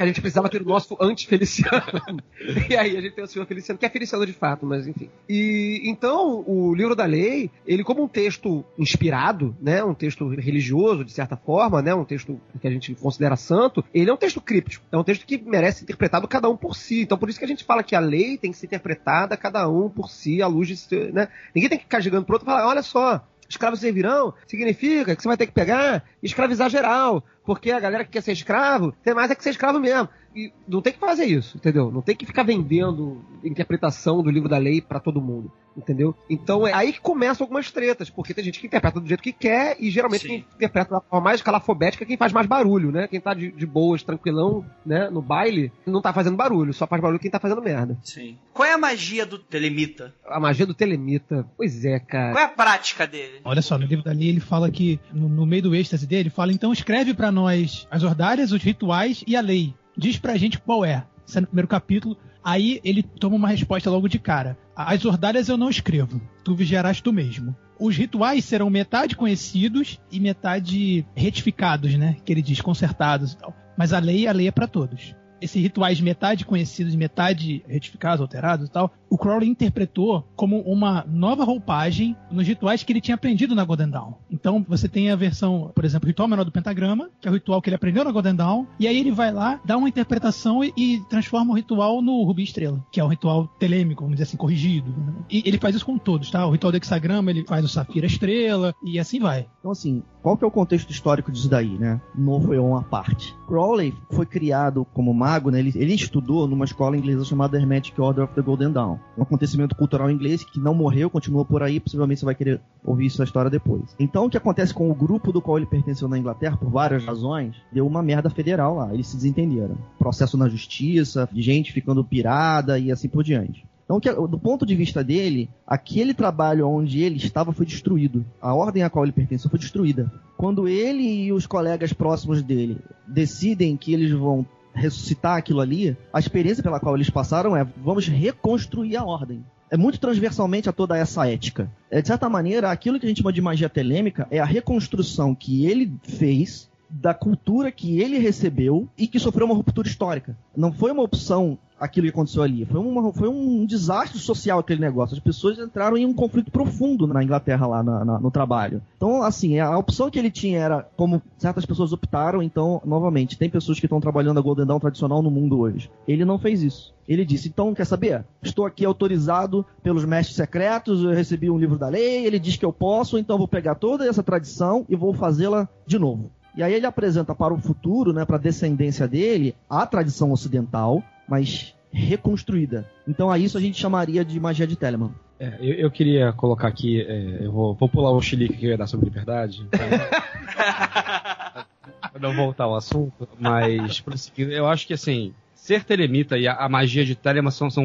S5: Que a gente precisava ter o nosso anti-Feliciano. [LAUGHS] E aí a gente tem o senhor Feliciano, que é Feliciano de fato, mas enfim. E então, o livro da lei, ele como um texto inspirado, né? Um texto religioso, de certa forma, né? Um texto que a gente considera santo, ele é um texto críptico. É um texto que merece ser interpretado cada um por si. Então, por isso que a gente fala que a lei tem que ser interpretada cada um por si, à luz de. Né? Ninguém tem que ficar chegando pro outro e falar: olha só, escravos servirão significa que você vai ter que pegar e escravizar geral. Porque a galera que quer ser escravo, tem mais é que ser escravo mesmo. E não tem que fazer isso, entendeu? Não tem que ficar vendendo interpretação do livro da lei pra todo mundo, entendeu? Então é aí que começam algumas tretas, porque tem gente que interpreta do jeito que quer e geralmente
S3: Sim.
S5: quem interpreta da forma mais calafobética é quem faz mais barulho, né? Quem tá de, de boas, tranquilão, né, no baile, não tá fazendo barulho, só faz barulho quem tá fazendo merda.
S3: Sim. Qual é a magia do telemita?
S5: A magia do telemita, pois é, cara.
S3: Qual é a prática dele?
S7: Olha só, no livro dali ele fala que, no, no meio do êxtase dele, ele fala, então escreve pra nós as ordárias, os rituais e a lei. Diz pra gente qual é. Isso é no primeiro capítulo. Aí ele toma uma resposta logo de cara. As ordárias eu não escrevo. Tu vigiarás tu mesmo. Os rituais serão metade conhecidos e metade retificados, né? Que ele diz, consertados e tal. Mas a lei, a lei é pra todos. Esses rituais metade conhecidos, metade retificados, alterados e tal, o Crowley interpretou como uma nova roupagem nos rituais que ele tinha aprendido na Golden Dawn. Então você tem a versão, por exemplo, ritual menor do pentagrama, que é o ritual que ele aprendeu na Golden Dawn, e aí ele vai lá, dá uma interpretação e, e transforma o ritual no Rubi Estrela, que é um ritual telêmico, vamos dizer assim, corrigido. né? E ele faz isso com todos, tá? O ritual do hexagrama, ele faz o Safira Estrela, e assim vai.
S6: Então, assim, qual que é o contexto histórico disso daí, né? Novo Eon à parte. Crowley foi criado como mago, né? Ele, ele estudou numa escola inglesa chamada Hermetic Order of the Golden Dawn. Um acontecimento cultural inglês que não morreu, continua por aí, possivelmente você vai querer ouvir essa história depois. Então, o que acontece com o grupo do qual ele pertenceu na Inglaterra, por várias razões, deu uma merda federal lá. Eles se desentenderam. Processo na justiça, gente ficando pirada e assim por diante. Então, do ponto de vista dele, aquele trabalho onde ele estava foi destruído. A ordem a qual ele pertenceu foi destruída. Quando ele e os colegas próximos dele decidem que eles vão ressuscitar aquilo ali, a experiência pela qual eles passaram é vamos reconstruir a ordem. É muito transversalmente a toda essa ética. É, de certa maneira, aquilo que a gente chama de magia telêmica é a reconstrução que ele fez da cultura que ele recebeu e que sofreu uma ruptura histórica. Não foi uma opção aquilo que aconteceu ali. Foi, uma, foi um desastre social aquele negócio. As pessoas entraram em um conflito profundo na Inglaterra lá na- na- no trabalho. Então, assim, a opção que ele tinha era como certas pessoas optaram. Então, novamente, tem pessoas que estão trabalhando a Golden Dawn tradicional no mundo hoje. Ele não fez isso. Ele disse, então, quer saber? Estou aqui autorizado pelos mestres secretos, eu recebi um livro da lei, ele diz que eu posso, então vou pegar toda essa tradição e vou fazê-la de novo. E aí ele apresenta para o futuro, né, para a descendência dele, a tradição ocidental, mas reconstruída. Então a isso a gente chamaria de magia de Telemann.
S10: É, eu, eu queria colocar aqui, é, eu vou, vou pular o chilique que eu ia dar sobre liberdade. Pra, [LAUGHS] pra não voltar ao assunto, mas prosseguindo, eu acho que assim, ser telemita e a, a magia de Telemann são, são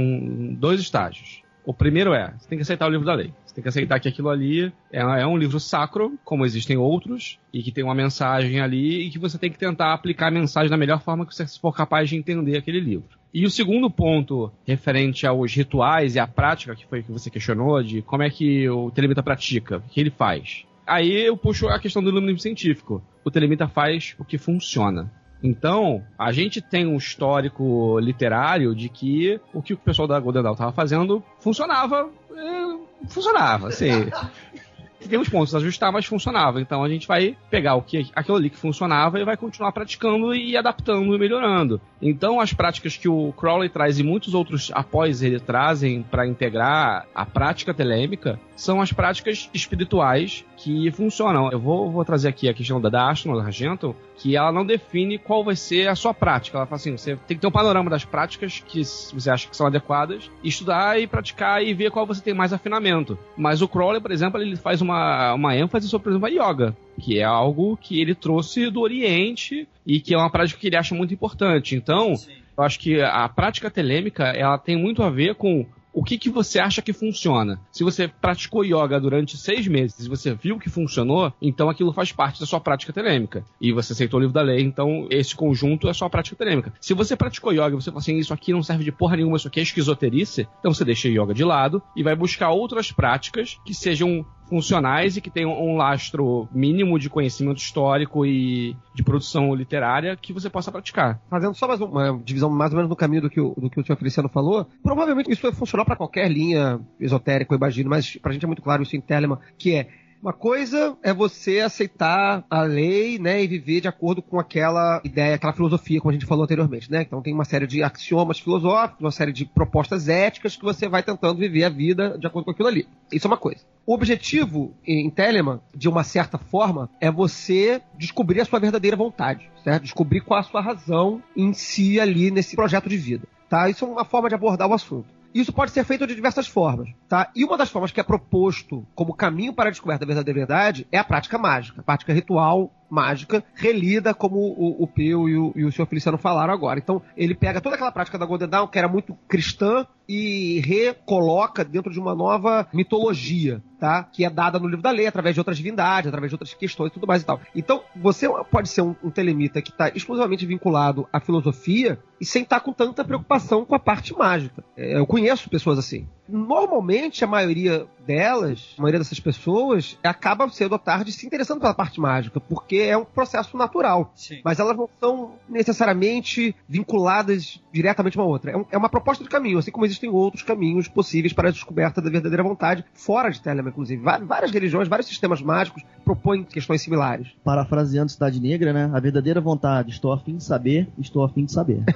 S10: dois estágios. O primeiro é, você tem que aceitar o livro da lei. Você tem que aceitar que aquilo ali é, é um livro sacro, como existem outros, e que tem uma mensagem ali, e que você tem que tentar aplicar a mensagem da melhor forma que você for capaz de entender aquele livro. E o segundo ponto, referente aos rituais e à prática, que foi que você questionou, de como é que o telemita pratica, o que ele faz. Aí eu puxo a questão do iluminismo científico. O telemita faz o que funciona. Então, a gente tem um histórico literário de que o que o pessoal da Golden Dawn estava fazendo funcionava. eh, funcionava, assim. [LAUGHS] tem uns pontos a ajustar, mas funcionava. Então a gente vai pegar o que aquilo ali que funcionava e vai continuar praticando e adaptando e melhorando. Então as práticas que o Crowley traz e muitos outros após ele trazem para integrar a prática telêmica são as práticas espirituais que funcionam. Eu vou, vou trazer aqui a questão da, da Ashton, da Argento, que ela não define qual vai ser a sua prática. Ela fala assim: você tem que ter um panorama das práticas que você acha que são adequadas, estudar e praticar e ver qual você tem mais afinamento. Mas o Crowley, por exemplo, ele faz uma, uma ênfase sobre, por exemplo, a yoga, que é algo que ele trouxe do Oriente e que é uma prática que ele acha muito importante. Então, eu acho que a prática telêmica ela tem muito a ver com o que, que você acha que funciona. Se você praticou yoga durante seis meses e você viu que funcionou, então aquilo faz parte da sua prática telêmica. E você aceitou o livro da lei, então esse conjunto é sua prática telêmica. Se você praticou yoga e você fala assim, isso aqui não serve de porra nenhuma, isso aqui é esquizoterice, então você deixa yoga de lado e vai buscar outras práticas que sejam funcionais e que tenham um lastro mínimo de conhecimento histórico e de produção literária que você possa praticar.
S5: Fazendo só mais uma divisão mais ou menos no caminho do que o, do que o senhor Feliciano falou, provavelmente isso vai funcionar para qualquer linha esotérica, eu imagino, mas pra gente é muito claro isso em Telemann, que é uma coisa é você aceitar a lei, né, e viver de acordo com aquela ideia, aquela filosofia, como a gente falou anteriormente, né? Então tem uma série de axiomas filosóficos, uma série de propostas éticas que você vai tentando viver a vida de acordo com aquilo ali. Isso é uma coisa. O objetivo em Telemann, de uma certa forma, é você descobrir a sua verdadeira vontade, certo? Descobrir qual a sua razão em si ali nesse projeto de vida, tá? Isso é uma forma de abordar o assunto. Isso pode ser feito de diversas formas, tá? E uma das formas que é proposto como caminho para a descoberta da verdadeira verdade é a prática mágica, a prática ritual mágica, relida como o, o Peu e o, e o senhor Feliciano falaram agora. Então, ele pega toda aquela prática da Golden Dawn, que era muito cristã, e recoloca dentro de uma nova mitologia, tá? Que é dada no livro da lei, através de outras divindades, através de outras questões e tudo mais e tal. Então, você pode ser um, um telemita que está exclusivamente vinculado à filosofia e sem estar com tanta preocupação com a parte mágica. É, eu conheço pessoas assim. Normalmente, a maioria delas, a maioria dessas pessoas, acaba cedo ou tarde se interessando pela parte mágica, porque é um processo natural.
S3: Sim.
S5: Mas elas não são necessariamente vinculadas diretamente uma outra. É, um- é uma proposta de caminho, assim como existem outros caminhos possíveis para a descoberta da verdadeira vontade, fora de Telemann, inclusive. Várias religiões, vários sistemas mágicos propõem questões similares.
S6: Parafraseando Cidade Negra, né? A verdadeira vontade, estou a fim de saber, estou a fim de saber. [LAUGHS]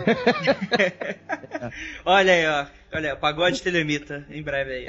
S6: [LAUGHS]
S3: Olha aí, ó. Olha, pagode telemita, em breve aí.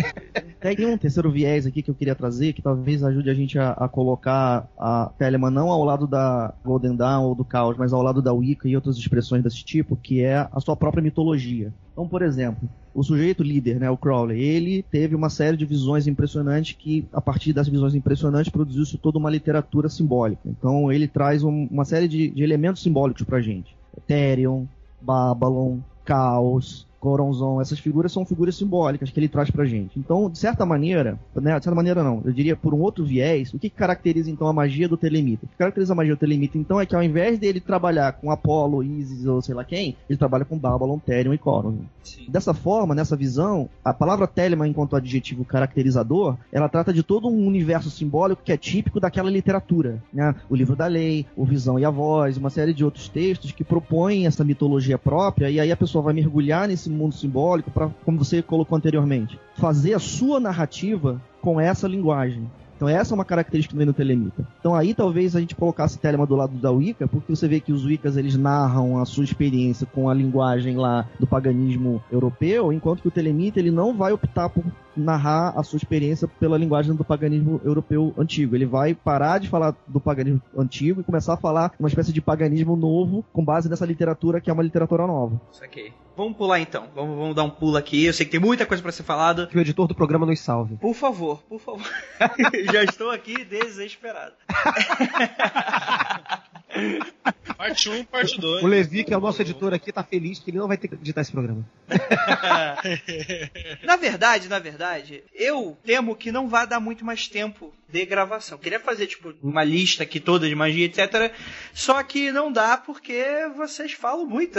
S6: Tem um terceiro viés aqui que eu queria trazer, que talvez ajude a gente a, a colocar a Telemann não ao lado da Golden Dawn ou do Caos, mas ao lado da Wicca e outras expressões desse tipo, que é a sua própria mitologia. Então, por exemplo, o sujeito líder, né, o Crowley, ele teve uma série de visões impressionantes que, a partir das visões impressionantes, produziu-se toda uma literatura simbólica. Então, ele traz um- uma série de, de elementos simbólicos pra gente. Ethereum, Babylon, Caos, Coronzon, essas figuras são figuras simbólicas que ele traz pra gente. Então, de certa maneira, né, de certa maneira não, eu diria por um outro viés, o que caracteriza então a magia do Telemita? O que caracteriza a magia do Telemita então é que ao invés dele trabalhar com Apolo, Isis ou sei lá quem, ele trabalha com Babylon, Therion e Coronzon. Dessa forma, nessa visão, a palavra Telemann enquanto adjetivo caracterizador, ela trata de todo um universo simbólico que é típico daquela literatura, né? O livro da lei, o Visão e a Voz, uma série de outros textos que propõem essa mitologia própria e aí a pessoa vai mergulhar nesse mundo simbólico para, como você colocou anteriormente, fazer a sua narrativa com essa linguagem. Então essa é uma característica que vem no Telemita. Então aí talvez a gente colocasse Telema do lado da Wicca, porque você vê que os Wiccas eles narram a sua experiência com a linguagem lá do paganismo europeu, enquanto que o Telemita ele não vai optar por narrar a sua experiência pela linguagem do paganismo europeu antigo. Ele vai parar de falar do paganismo antigo e começar a falar uma espécie de paganismo novo com base nessa literatura que é uma literatura nova.
S3: Saquei. Vamos pular então. Vamos, vamos dar um pulo aqui. Eu sei que tem muita coisa pra ser falada.
S5: Que o editor do programa nos salve.
S3: Por favor, por favor. [LAUGHS] Já estou aqui desesperado. [LAUGHS]
S4: Parte 1, parte 2.
S5: O Levi, que é o nosso editor aqui, tá feliz que ele não vai ter que editar esse programa. [LAUGHS]
S3: na verdade, na verdade, eu temo que não vai dar muito mais tempo de gravação. Queria fazer, tipo, uma lista aqui toda de magia, etc. Só que não dá porque vocês falam muito.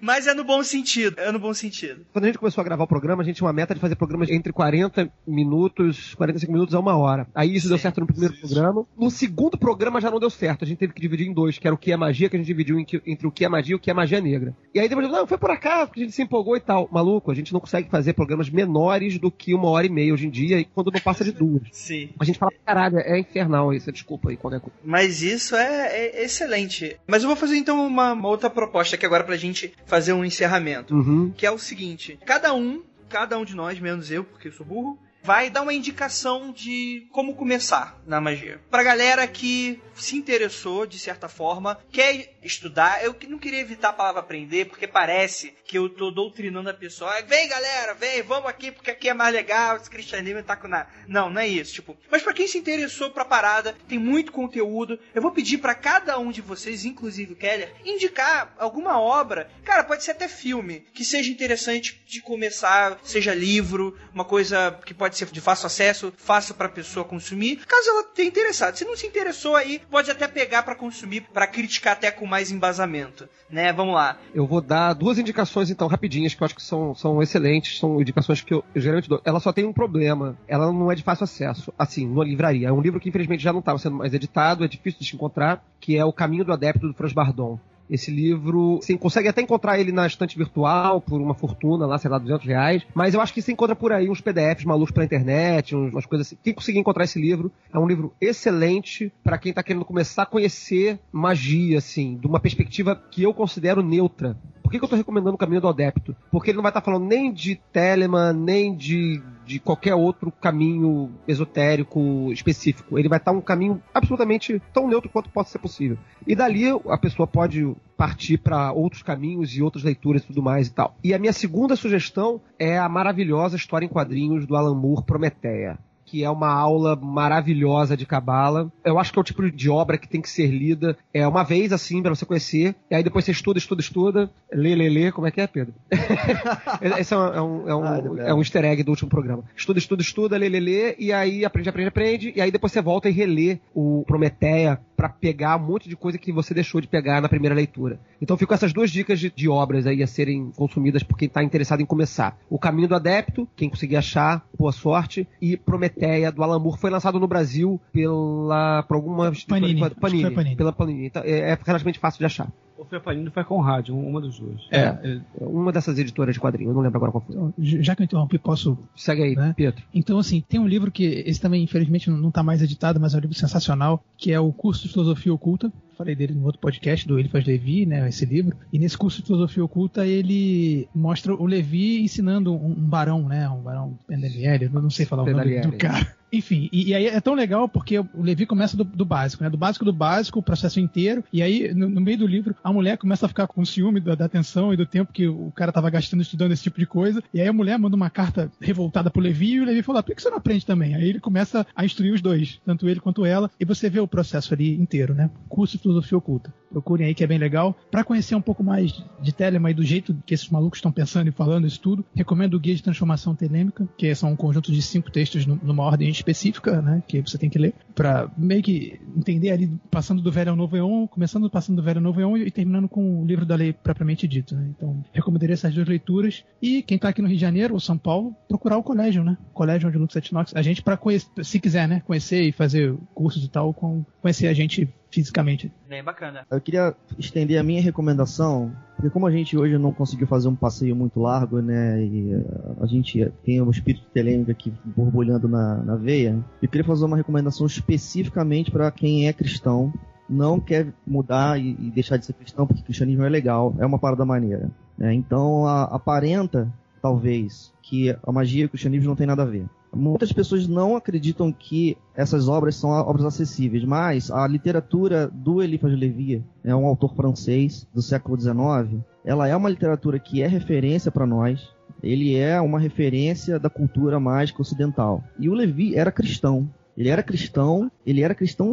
S3: Mas é no bom sentido. É no bom sentido.
S5: Quando a gente começou a gravar o programa, a gente tinha uma meta de fazer programas entre 40 minutos, 45 minutos a uma hora. Aí isso deu certo no primeiro programa. No segundo programa já não deu certo. A gente teve que dividir em dois, que era o que é magia, que a gente dividiu entre o que é magia e o que é magia negra. E aí depois, não, foi por acaso, que a gente se empolgou e tal. Maluco, a gente não consegue fazer programas menores do que uma hora e meia hoje em dia, e quando não passa de duas.
S3: Sim.
S5: A gente fala, caralho, é infernal isso, desculpa aí qualquer coisa.
S3: Mas isso é, é excelente. Mas eu vou fazer então uma, uma outra proposta aqui agora pra gente fazer um encerramento.
S5: Uhum.
S3: Que é o seguinte: cada um, cada um de nós, menos eu, porque eu sou burro, vai dar uma indicação de como começar na magia. Pra galera que se interessou, de certa forma, quer estudar. Eu não queria evitar a palavra aprender, porque parece que eu tô doutrinando a pessoa. "Ah, Vem, galera, vem, vamos aqui, porque aqui é mais legal, esse cristianismo tá com nada. Não, não é isso. Tipo, mas pra quem se interessou pra parada, tem muito conteúdo. Eu vou pedir pra cada um de vocês, inclusive o Keller, indicar alguma obra. Cara, pode ser até filme, que seja interessante de começar, seja livro, uma coisa que pode ser de fácil acesso, fácil pra pessoa consumir, caso ela tenha interessado. Se não se interessou aí, pode até pegar pra consumir, pra criticar até com mais embasamento, né? Vamos lá.
S5: Eu vou dar duas indicações, então, rapidinhas, que eu acho que são, são excelentes. São indicações que eu, eu geralmente dou. Ela só tem um problema. Ela não é de fácil acesso, assim, numa livraria. É um livro que, infelizmente, já não estava sendo mais editado, é difícil de se encontrar, que é O Caminho do Adepto, do Franz Bardon. Esse livro, você consegue até encontrar ele na estante virtual por uma fortuna, lá, sei lá, 200 reais. Mas eu acho que você encontra por aí uns PDFs malucos pela internet, umas coisas assim. Quem conseguir encontrar esse livro, é um livro excelente pra quem tá querendo começar a conhecer magia, assim, de uma perspectiva que eu considero neutra. Por que, que eu tô recomendando o Caminho do Adepto? Porque ele não vai estar falando nem de Telemann, nem de, de qualquer outro caminho esotérico específico. Ele vai estar um caminho absolutamente tão neutro quanto possa ser possível. E dali a pessoa pode partir para outros caminhos e outras leituras e tudo mais e tal. E a minha segunda sugestão é a maravilhosa história em quadrinhos do Alan Moore, Prometeia que é uma aula maravilhosa de cabala. Eu acho que é o tipo de obra que tem que ser lida é uma vez assim para você conhecer, e aí depois você estuda, estuda, estuda, lê, lê, lê, como é que é, Pedro? [LAUGHS] Esse é um, é um, é um, é um easter egg do último programa. Estuda, estuda, estuda, lê, lê, lê, e aí aprende, aprende, aprende, e aí depois você volta e relê o Prometeia para pegar um monte de coisa que você deixou de pegar na primeira leitura. Então ficam essas duas dicas de, de obras aí a serem consumidas por quem está interessado em começar. O Caminho do Adepto, quem conseguir achar, boa sorte, e Prometeia do Alan Moore foi lançado no Brasil pela por alguma
S7: Panini.
S5: Panini,
S7: Panini.
S5: pela Panini. Então, é, é relativamente fácil de achar.
S10: Ou foi a Panini ou foi a Conrad, um- uma dos dois.
S5: É, uma dessas editoras de quadrinhos, eu não lembro agora qual foi.
S7: Já que eu interrompi, posso
S5: Segue aí,
S7: né?
S5: Pietro.
S7: Então, assim, tem um livro que esse também, infelizmente, não está mais editado, mas é um livro sensacional, que é o Curso de Filosofia Oculta. Falei dele no outro podcast do Elifas Levi, né? Esse livro. E nesse curso de filosofia oculta, ele mostra o Levi ensinando um, um barão, né? Um barão Pendelieri, eu não sei falar o nome do cara. [LAUGHS] Enfim, e, e aí é tão legal porque o Levi começa do, do básico, né? Do básico do básico, o processo inteiro. E aí, no, no meio do livro, a mulher começa a ficar com ciúme da, da atenção e do tempo que o cara tava gastando estudando esse tipo de coisa. E aí a mulher manda uma carta revoltada pro Levi e o Levi fala: por que você não aprende também? Aí ele começa a instruir os dois, tanto ele quanto ela. E você vê o processo ali inteiro, né? Curso de filosofia oculta. Procurem aí que é bem legal. Pra conhecer um pouco mais de Telema e do jeito que esses malucos estão pensando e falando isso tudo, recomendo o Guia de Transformação Telêmica, que são um conjunto de cinco textos nu- numa ordem específica, né? Que você tem que ler, pra meio que entender ali, passando do velho ao novo Eon, começando passando do velho ao novo Eon e terminando com o livro da lei propriamente dito, né? Então, recomendaria essas duas leituras. E quem tá aqui no Rio de Janeiro ou São Paulo, procurar o colégio, né? O colégio onde Lux Etnox, a gente, pra conhecer, se quiser, né? Conhecer e fazer cursos e tal, com, conhecer a gente fisicamente.
S3: Bem bacana.
S6: Eu queria estender a minha recomendação, porque como a gente hoje não conseguiu fazer um passeio muito largo, né, e eh, a gente tem o espírito telêmico aqui borbulhando na, na veia, eu queria fazer uma recomendação especificamente para quem é cristão, não quer mudar e, e deixar de ser cristão, porque cristianismo é legal, é uma parada maneira. né. Então a- aparenta, talvez, que a magia e o cristianismo não tem nada a ver. Muitas pessoas não acreditam que essas obras são obras acessíveis, mas a literatura do Eliphas Levi, é um autor francês do século XIX, ela é uma literatura que é referência para nós. Ele é uma referência da cultura mágica ocidental. E o Levi era cristão. Ele era cristão, ele era cristão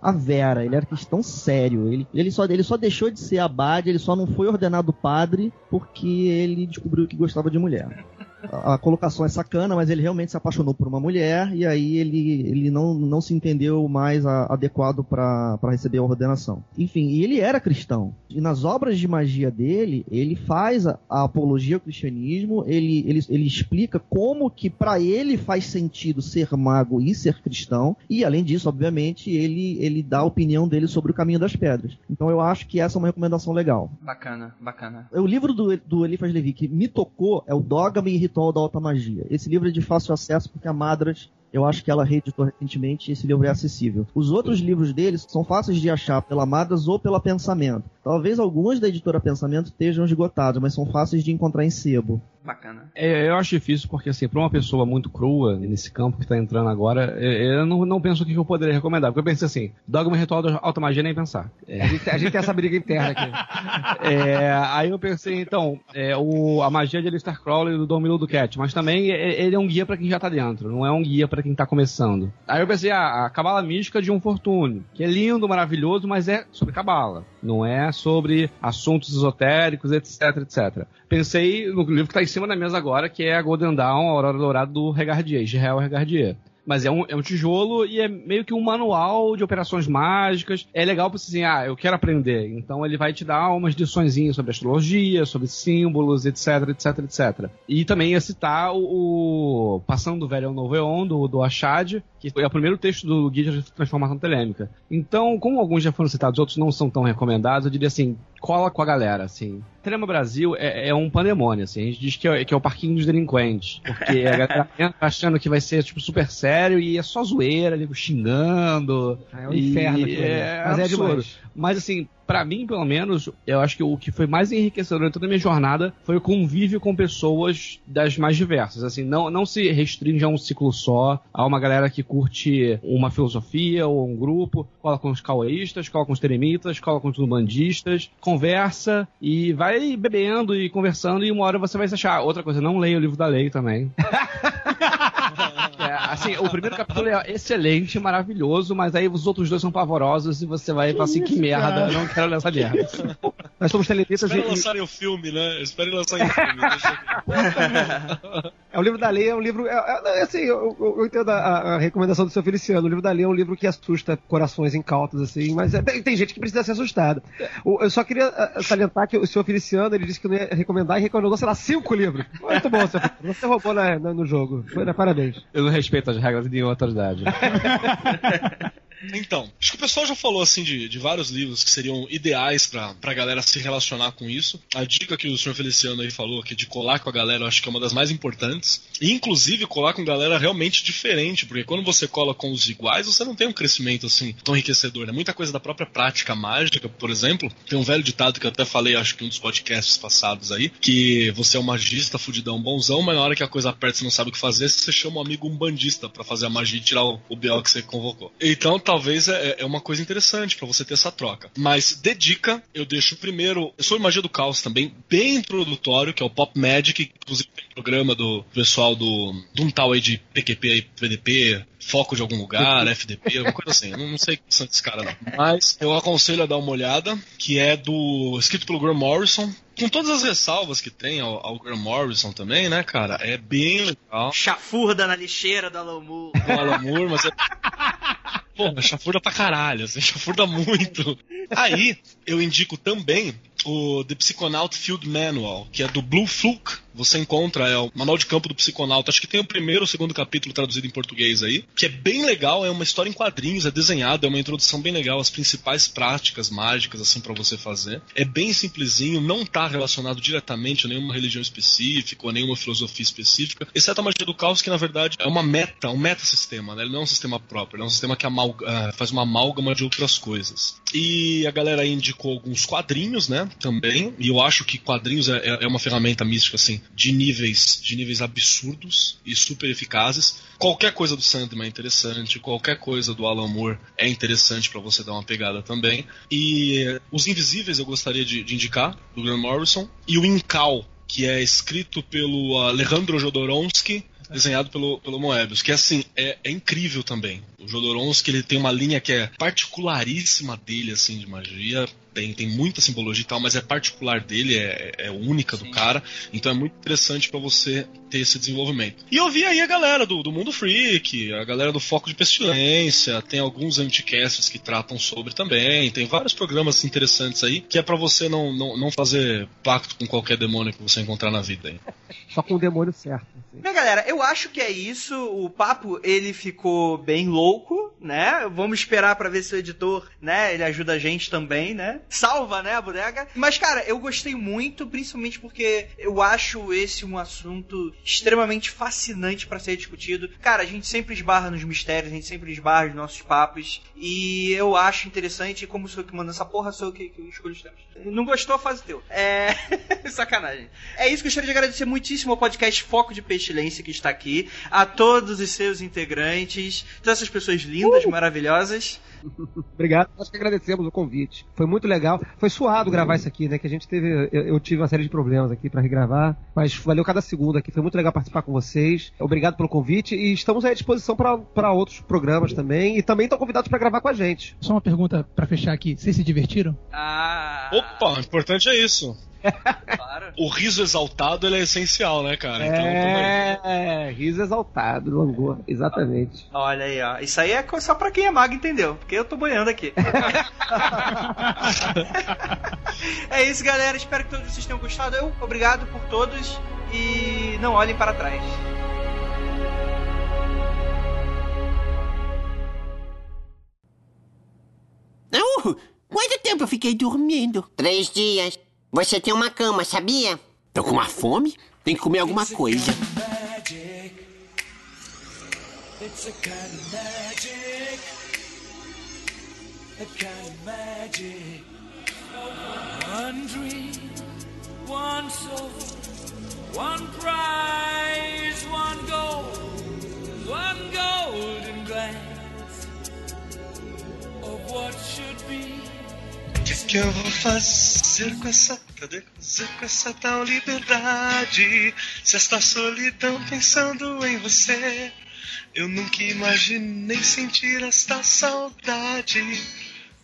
S6: a vera, ele era cristão sério. Ele, ele, só, ele só deixou de ser abade, ele só não foi ordenado padre porque ele descobriu que gostava de mulher. A, colocação é sacana, mas ele realmente se apaixonou por uma mulher e aí ele, ele não, não se entendeu mais a- adequado para receber a ordenação. Enfim, e ele era cristão. E nas obras de magia dele, ele faz a, a apologia ao cristianismo, ele, ele, ele explica como que para ele faz sentido ser mago e ser cristão, e além disso, obviamente, ele, ele dá a opinião dele sobre o caminho das pedras. Então eu acho que essa é uma recomendação legal.
S3: Bacana, bacana.
S6: O livro do, do Eliphas Levi que me tocou é o Dogma e Ritual da Alta Magia. Esse livro é de fácil acesso porque a Madras, eu acho que ela reeditou recentemente e esse livro é acessível. Os outros livros deles são fáceis de achar pela Madras ou pela Pensamento. Talvez alguns da editora Pensamento estejam esgotados, mas são fáceis de encontrar em sebo.
S3: Bacana.
S10: É, eu acho difícil porque, assim, pra uma pessoa muito crua nesse campo que tá entrando agora, eu, eu não, não penso o que eu poderia recomendar. Porque eu pensei assim, Dogma Ritual da Alta Magia nem pensar. É,
S5: A gente, a gente tem essa briga interna aqui. [LAUGHS]
S10: É, aí eu pensei, então, é, o, a magia de Alistair Crowley e do Domino do Cat, mas também é- ele é um guia pra quem já tá dentro, não é um guia pra quem tá começando. Aí eu pensei, ah, a Cabala Mística de um Fortune, que é lindo, maravilhoso, mas é sobre Cabala, não é sobre assuntos esotéricos, etc, etc. Pensei no livro que tá em cima da mesa agora, que é a Golden Dawn, a Aurora Dourada do Regardier, Israel Regardier. Mas é um, é um tijolo e é meio que um manual de operações mágicas. É legal pra você assim, ah, eu quero aprender. Então ele vai te dar umas liçõezinhas sobre astrologia, sobre símbolos, etc, etc, etc. E também ia citar o, o Passando do Velho ao Novo Eon, do, do Achad, que foi o primeiro texto do Guia de Transformação Telêmica. Então, como alguns já foram citados, outros não são tão recomendados, eu diria assim, cola com a galera, assim. Telema Brasil é, é um pandemônio, assim. A gente diz que é, que é o parquinho dos delinquentes. Porque a galera [LAUGHS] entra achando que vai ser, tipo, super sério e é só zoeira, ali, xingando.
S5: É um inferno ali.
S10: É
S5: Mas é
S10: absurdo.
S5: demais.
S10: Mas assim, pra mim, pelo menos, eu acho que o que foi mais enriquecedor em toda a minha jornada foi o convívio com pessoas das mais diversas. Assim, não, não se restringe a um ciclo só, a uma galera que curte uma filosofia ou um grupo, cola com os caueístas, cola com os teremitas, cola com os umbandistas, conversa e vai bebendo e conversando e uma hora você vai se achar. Outra coisa, não leia o livro da lei também. [LAUGHS] É, assim, o primeiro capítulo é excelente, maravilhoso, mas aí os outros dois são pavorosos e você vai falar assim, que merda, não quero essa merda.
S5: Nós somos telemitas
S4: Espera
S5: e,
S4: lançarem o filme, né? Espere lançarem o filme. [LAUGHS]
S5: É o livro da lei, é um livro. É, é, assim, eu, eu- eu entendo a, a recomendação do seu Feliciano. O livro da lei é um livro que assusta corações incautos, assim, mas é- tem, tem gente que precisa ser assustada. Eu só queria ah, salientar que o senhor Feliciano ele disse que não ia recomendar e recomendou, sei lá, cinco livros. Muito bom, Feliciano. Você roubou na- na- no jogo. Foi, né, Parabéns.
S10: Eu não respeito as regras de nenhuma autoridade. [LAUGHS]
S4: Então, acho que o pessoal já falou assim de, de vários livros que seriam ideais pra, pra galera se relacionar com isso. A dica que o senhor Feliciano aí falou, que de colar com a galera, eu acho que é uma das mais importantes. E inclusive colar com galera realmente diferente, porque quando você cola com os iguais, você não tem um crescimento assim tão enriquecedor, né? Muita coisa da própria prática mágica, por exemplo. Tem um velho ditado que eu até falei, acho que em um dos podcasts passados aí, que você é um magista, fudidão, bonzão, mas na hora que a coisa aperta você não sabe o que fazer, você chama um amigo umbandista pra fazer a magia e tirar o, o BO que você convocou. Então, talvez é, é uma coisa interessante pra você ter essa troca. Mas de dica, eu deixo primeiro sobre magia do caos também, bem introdutório, que é o Pop Magic, que inclusive tem programa do pessoal do de um tal aí de PQP aí, PDP, foco de algum lugar, [LAUGHS] FDP, alguma coisa assim. Eu não, não sei quem são esses caras não. Mas eu aconselho a dar uma olhada, que é do escrito pelo Graham Morrison. Com todas as ressalvas que tem ao, ao Graham Morrison também, né, cara? É bem legal.
S3: Chafurda na lixeira do Alamu.
S4: Do Alan Moore, mas é. [LAUGHS] Porra, chafurda pra caralho, assim, chafurda muito. Aí, eu indico também o The Psychonaut Field Manual, que é do Blue Fluke. Você encontra, é o manual de campo do psiconauta. Acho que tem o primeiro ou segundo capítulo traduzido em português aí, que é bem legal, é uma história em quadrinhos, é desenhado, é uma introdução bem legal, as principais práticas mágicas, assim, para você fazer. É bem simplesinho, não tá relacionado diretamente a nenhuma religião específica ou a nenhuma filosofia específica, exceto a magia do caos, que na verdade é uma meta, um metasistema, né? Ele não é um sistema próprio, ele é um sistema que amalga- ah, faz uma amálgama de outras coisas. E a galera indicou alguns quadrinhos, né? Também. E eu acho que quadrinhos é, é- é uma ferramenta mística, assim, de níveis, de níveis absurdos e super eficazes. Qualquer coisa do Sandman é interessante, qualquer coisa do Alan Moore é interessante pra você dar uma pegada também. E eh, Os Invisíveis eu gostaria de, de indicar, do Graham Morrison. E o Incal, que é escrito pelo Alejandro Jodorowsky, desenhado pelo, pelo Moebius, que assim, é, é incrível também. O Jodorowsky, ele tem uma linha que é particularíssima dele, assim, de magia. Tem, tem muita simbologia e tal, mas é particular dele, é, é única do cara. Então é muito interessante pra você ter esse desenvolvimento. E eu vi aí a galera do, do Mundo Freak, a galera do Foco de Pestilência, tem alguns anticasts que tratam sobre também, tem vários programas interessantes aí, que é pra você não, não, não fazer pacto com qualquer demônio que você encontrar na vida aí. [LAUGHS]
S5: Só com o demônio certo. assim.
S3: Bem, galera, eu acho que é isso. O papo, ele ficou bem louco, né? Vamos esperar pra ver se o editor, né, ele ajuda a gente também, né? Salva, né, a bodega. Mas, cara, eu gostei muito, principalmente porque eu acho esse um assunto extremamente fascinante pra ser discutido. Cara, a gente sempre esbarra nos mistérios, a gente sempre esbarra nos nossos papos. E eu acho interessante, e como sou eu que manda essa porra, sou eu que, que escolho os temas. Não gostou, faz o teu. É. [LAUGHS] Sacanagem. É isso, gostaria de agradecer muitíssimo ao podcast Foco de Pestilência que está aqui, a todos os seus integrantes, todas essas pessoas lindas, maravilhosas.
S5: Obrigado. Nós que agradecemos o convite. Foi muito legal. Foi suado gravar isso aqui, né? Que a gente teve. Eu, eu tive uma série de problemas aqui pra regravar. Mas valeu cada segundo aqui. Foi muito legal participar com vocês. Obrigado pelo convite. E estamos à disposição pra outros programas também. E também estão convidados pra gravar com a gente.
S7: Só uma pergunta pra fechar aqui. Vocês se divertiram?
S3: Ah.
S4: Opa, o importante é isso. O riso exaltado ele é essencial, né, cara? Então.
S5: É, riso exaltado, langor. Exatamente.
S3: Olha aí, ó. Isso aí é só pra quem é mago, entendeu? Porque eu tô boiando aqui. [LAUGHS] é isso, galera. Espero que todos vocês tenham gostado. Eu, obrigado por todos. E não olhem para trás.
S11: Uh, quanto tempo eu fiquei dormindo? Três dias. Você tem uma cama, sabia? Tô com uma fome? Tem que comer alguma coisa.
S8: It's a kind of magic. A kind of magic. One dream, one soul, one prize, one goal, one golden glance of what should be.
S4: Que, eu vou fazer com essa. Cadê? Fazer com essa tal liberdade? Se esta solidão pensando em você. Eu nunca imaginei sentir esta saudade.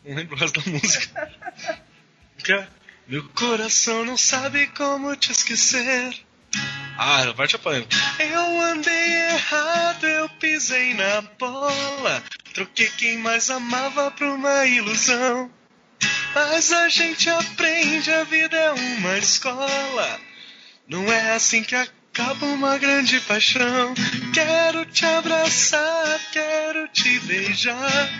S4: Não lembro o resto da música. [LAUGHS] Meu coração não sabe como te esquecer. Ah, a parte é polêmica. Eu andei errado, eu pisei na bola. Troquei quem mais amava por uma ilusão. Mas a gente aprende, a vida é uma escola. Não é assim que acaba uma grande paixão. Quero te abraçar, quero te beijar.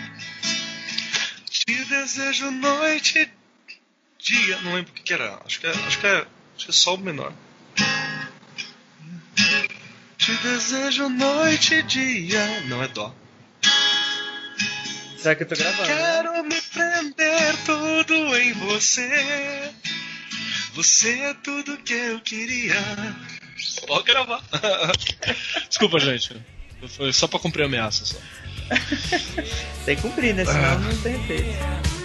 S4: Te desejo noite dia. Não lembro o que, que era. Acho que é, acho que é, acho que é sol menor. Te desejo noite e dia. Não é dó.
S3: Será que eu tô gravando?
S4: Quero me prender tudo em você. Você é tudo que eu queria. Pode gravar. [LAUGHS] Desculpa, gente. Foi só pra cumprir a ameaça. Só.
S3: Tem que cumprir, né? Senão não tem efeito.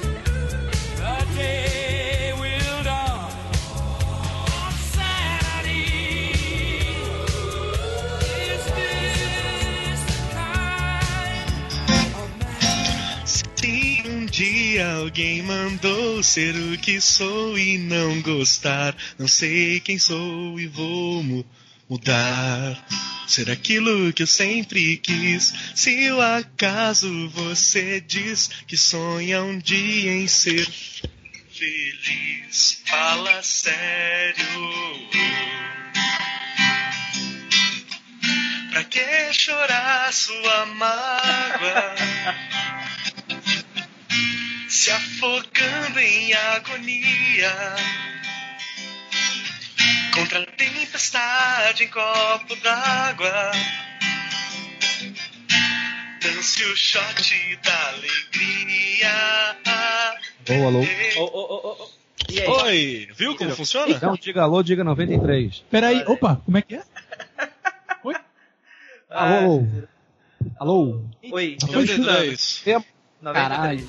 S4: Dia alguém mandou ser o que sou e não gostar, não sei quem sou e vou mu- mudar. Ser aquilo que eu sempre quis. Se o acaso você diz que sonha um dia em ser feliz, fala sério. Pra que chorar sua mágoa? [LAUGHS] Se afogando em agonia. Contra a tempestade em copo d'água. Dance o shot da alegria.
S10: Alô, alô.
S3: Ô. E aí?
S4: Oi, viu como funciona?
S10: Não diga alô, diga 93.
S7: Peraí, opa, como é que é?
S5: Alô, alô.
S3: Oi.
S4: 93.
S5: Caralho.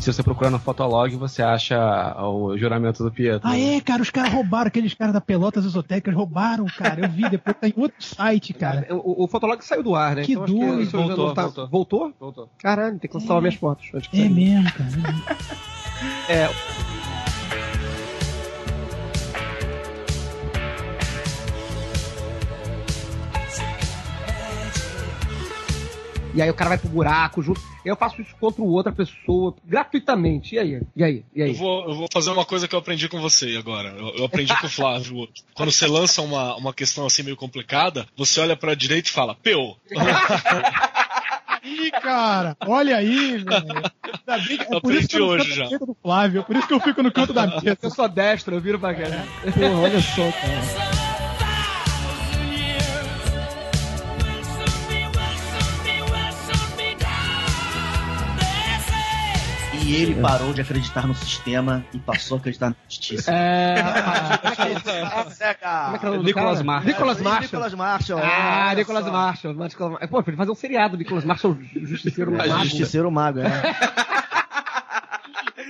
S10: Se você procurar no Fotolog, você acha o juramento do Pietro.
S7: Ah, é, cara, os caras roubaram, aqueles caras da Pelotas Esotéricas roubaram, cara. Eu vi, depois tá em outro site, cara.
S5: O, o Fotolog saiu do ar, né?
S7: Que doido.
S5: isso já
S10: Voltou,
S5: tá-
S10: voltou.
S5: Voltou?
S10: Voltou.
S5: Caralho, tem que cancelar minhas fotos.
S7: É mesmo, cara.
S5: É. E aí o cara vai pro buraco junto. Eu faço isso contra outra pessoa, gratuitamente. E aí? E aí? E aí?
S4: Eu vou, eu vou fazer uma coisa que eu aprendi com você agora. Eu, eu aprendi com o Flávio. Quando você lança uma, uma questão assim meio complicada, você olha pra direita e fala, Peu.
S7: Ih, cara, olha aí, velho. Ainda bem que- É por isso que eu fico
S4: hoje
S7: no
S4: já.
S7: canto do Flávio, é por isso que eu fico no canto da mesa.
S5: Eu sou destro, eu viro pra cá.
S7: Porra, olha só, cara.
S6: E ele parou de acreditar no sistema e passou a acreditar na justiça.
S5: É. Como é que é o nome do
S10: Nicholas
S5: cara?
S10: Marshall.
S5: Nicholas Marshall.
S6: Marshall.
S5: Ah,
S6: só.
S5: Marshall. Mar- Pô, podia fazer um seriado do Nicholas Marshall, Justiceiro Mago.
S6: Justiceiro Mago, é. [LAUGHS]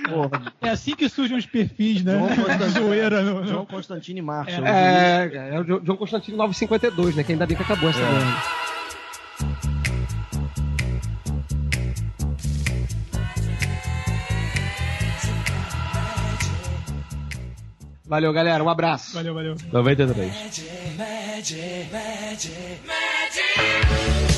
S6: Porra,
S7: É assim que surgem os perfis, né?
S6: João Constantino, [LAUGHS]
S7: Zoeira. No,
S6: João
S7: no...
S6: Constantine Marshall.
S5: É, é o Jo- João Constantino 952, né? Que ainda bem que acabou essa merda. Valeu, galera. Um abraço.
S7: Valeu, valeu.
S10: 93.
S8: Magic, magic, magic.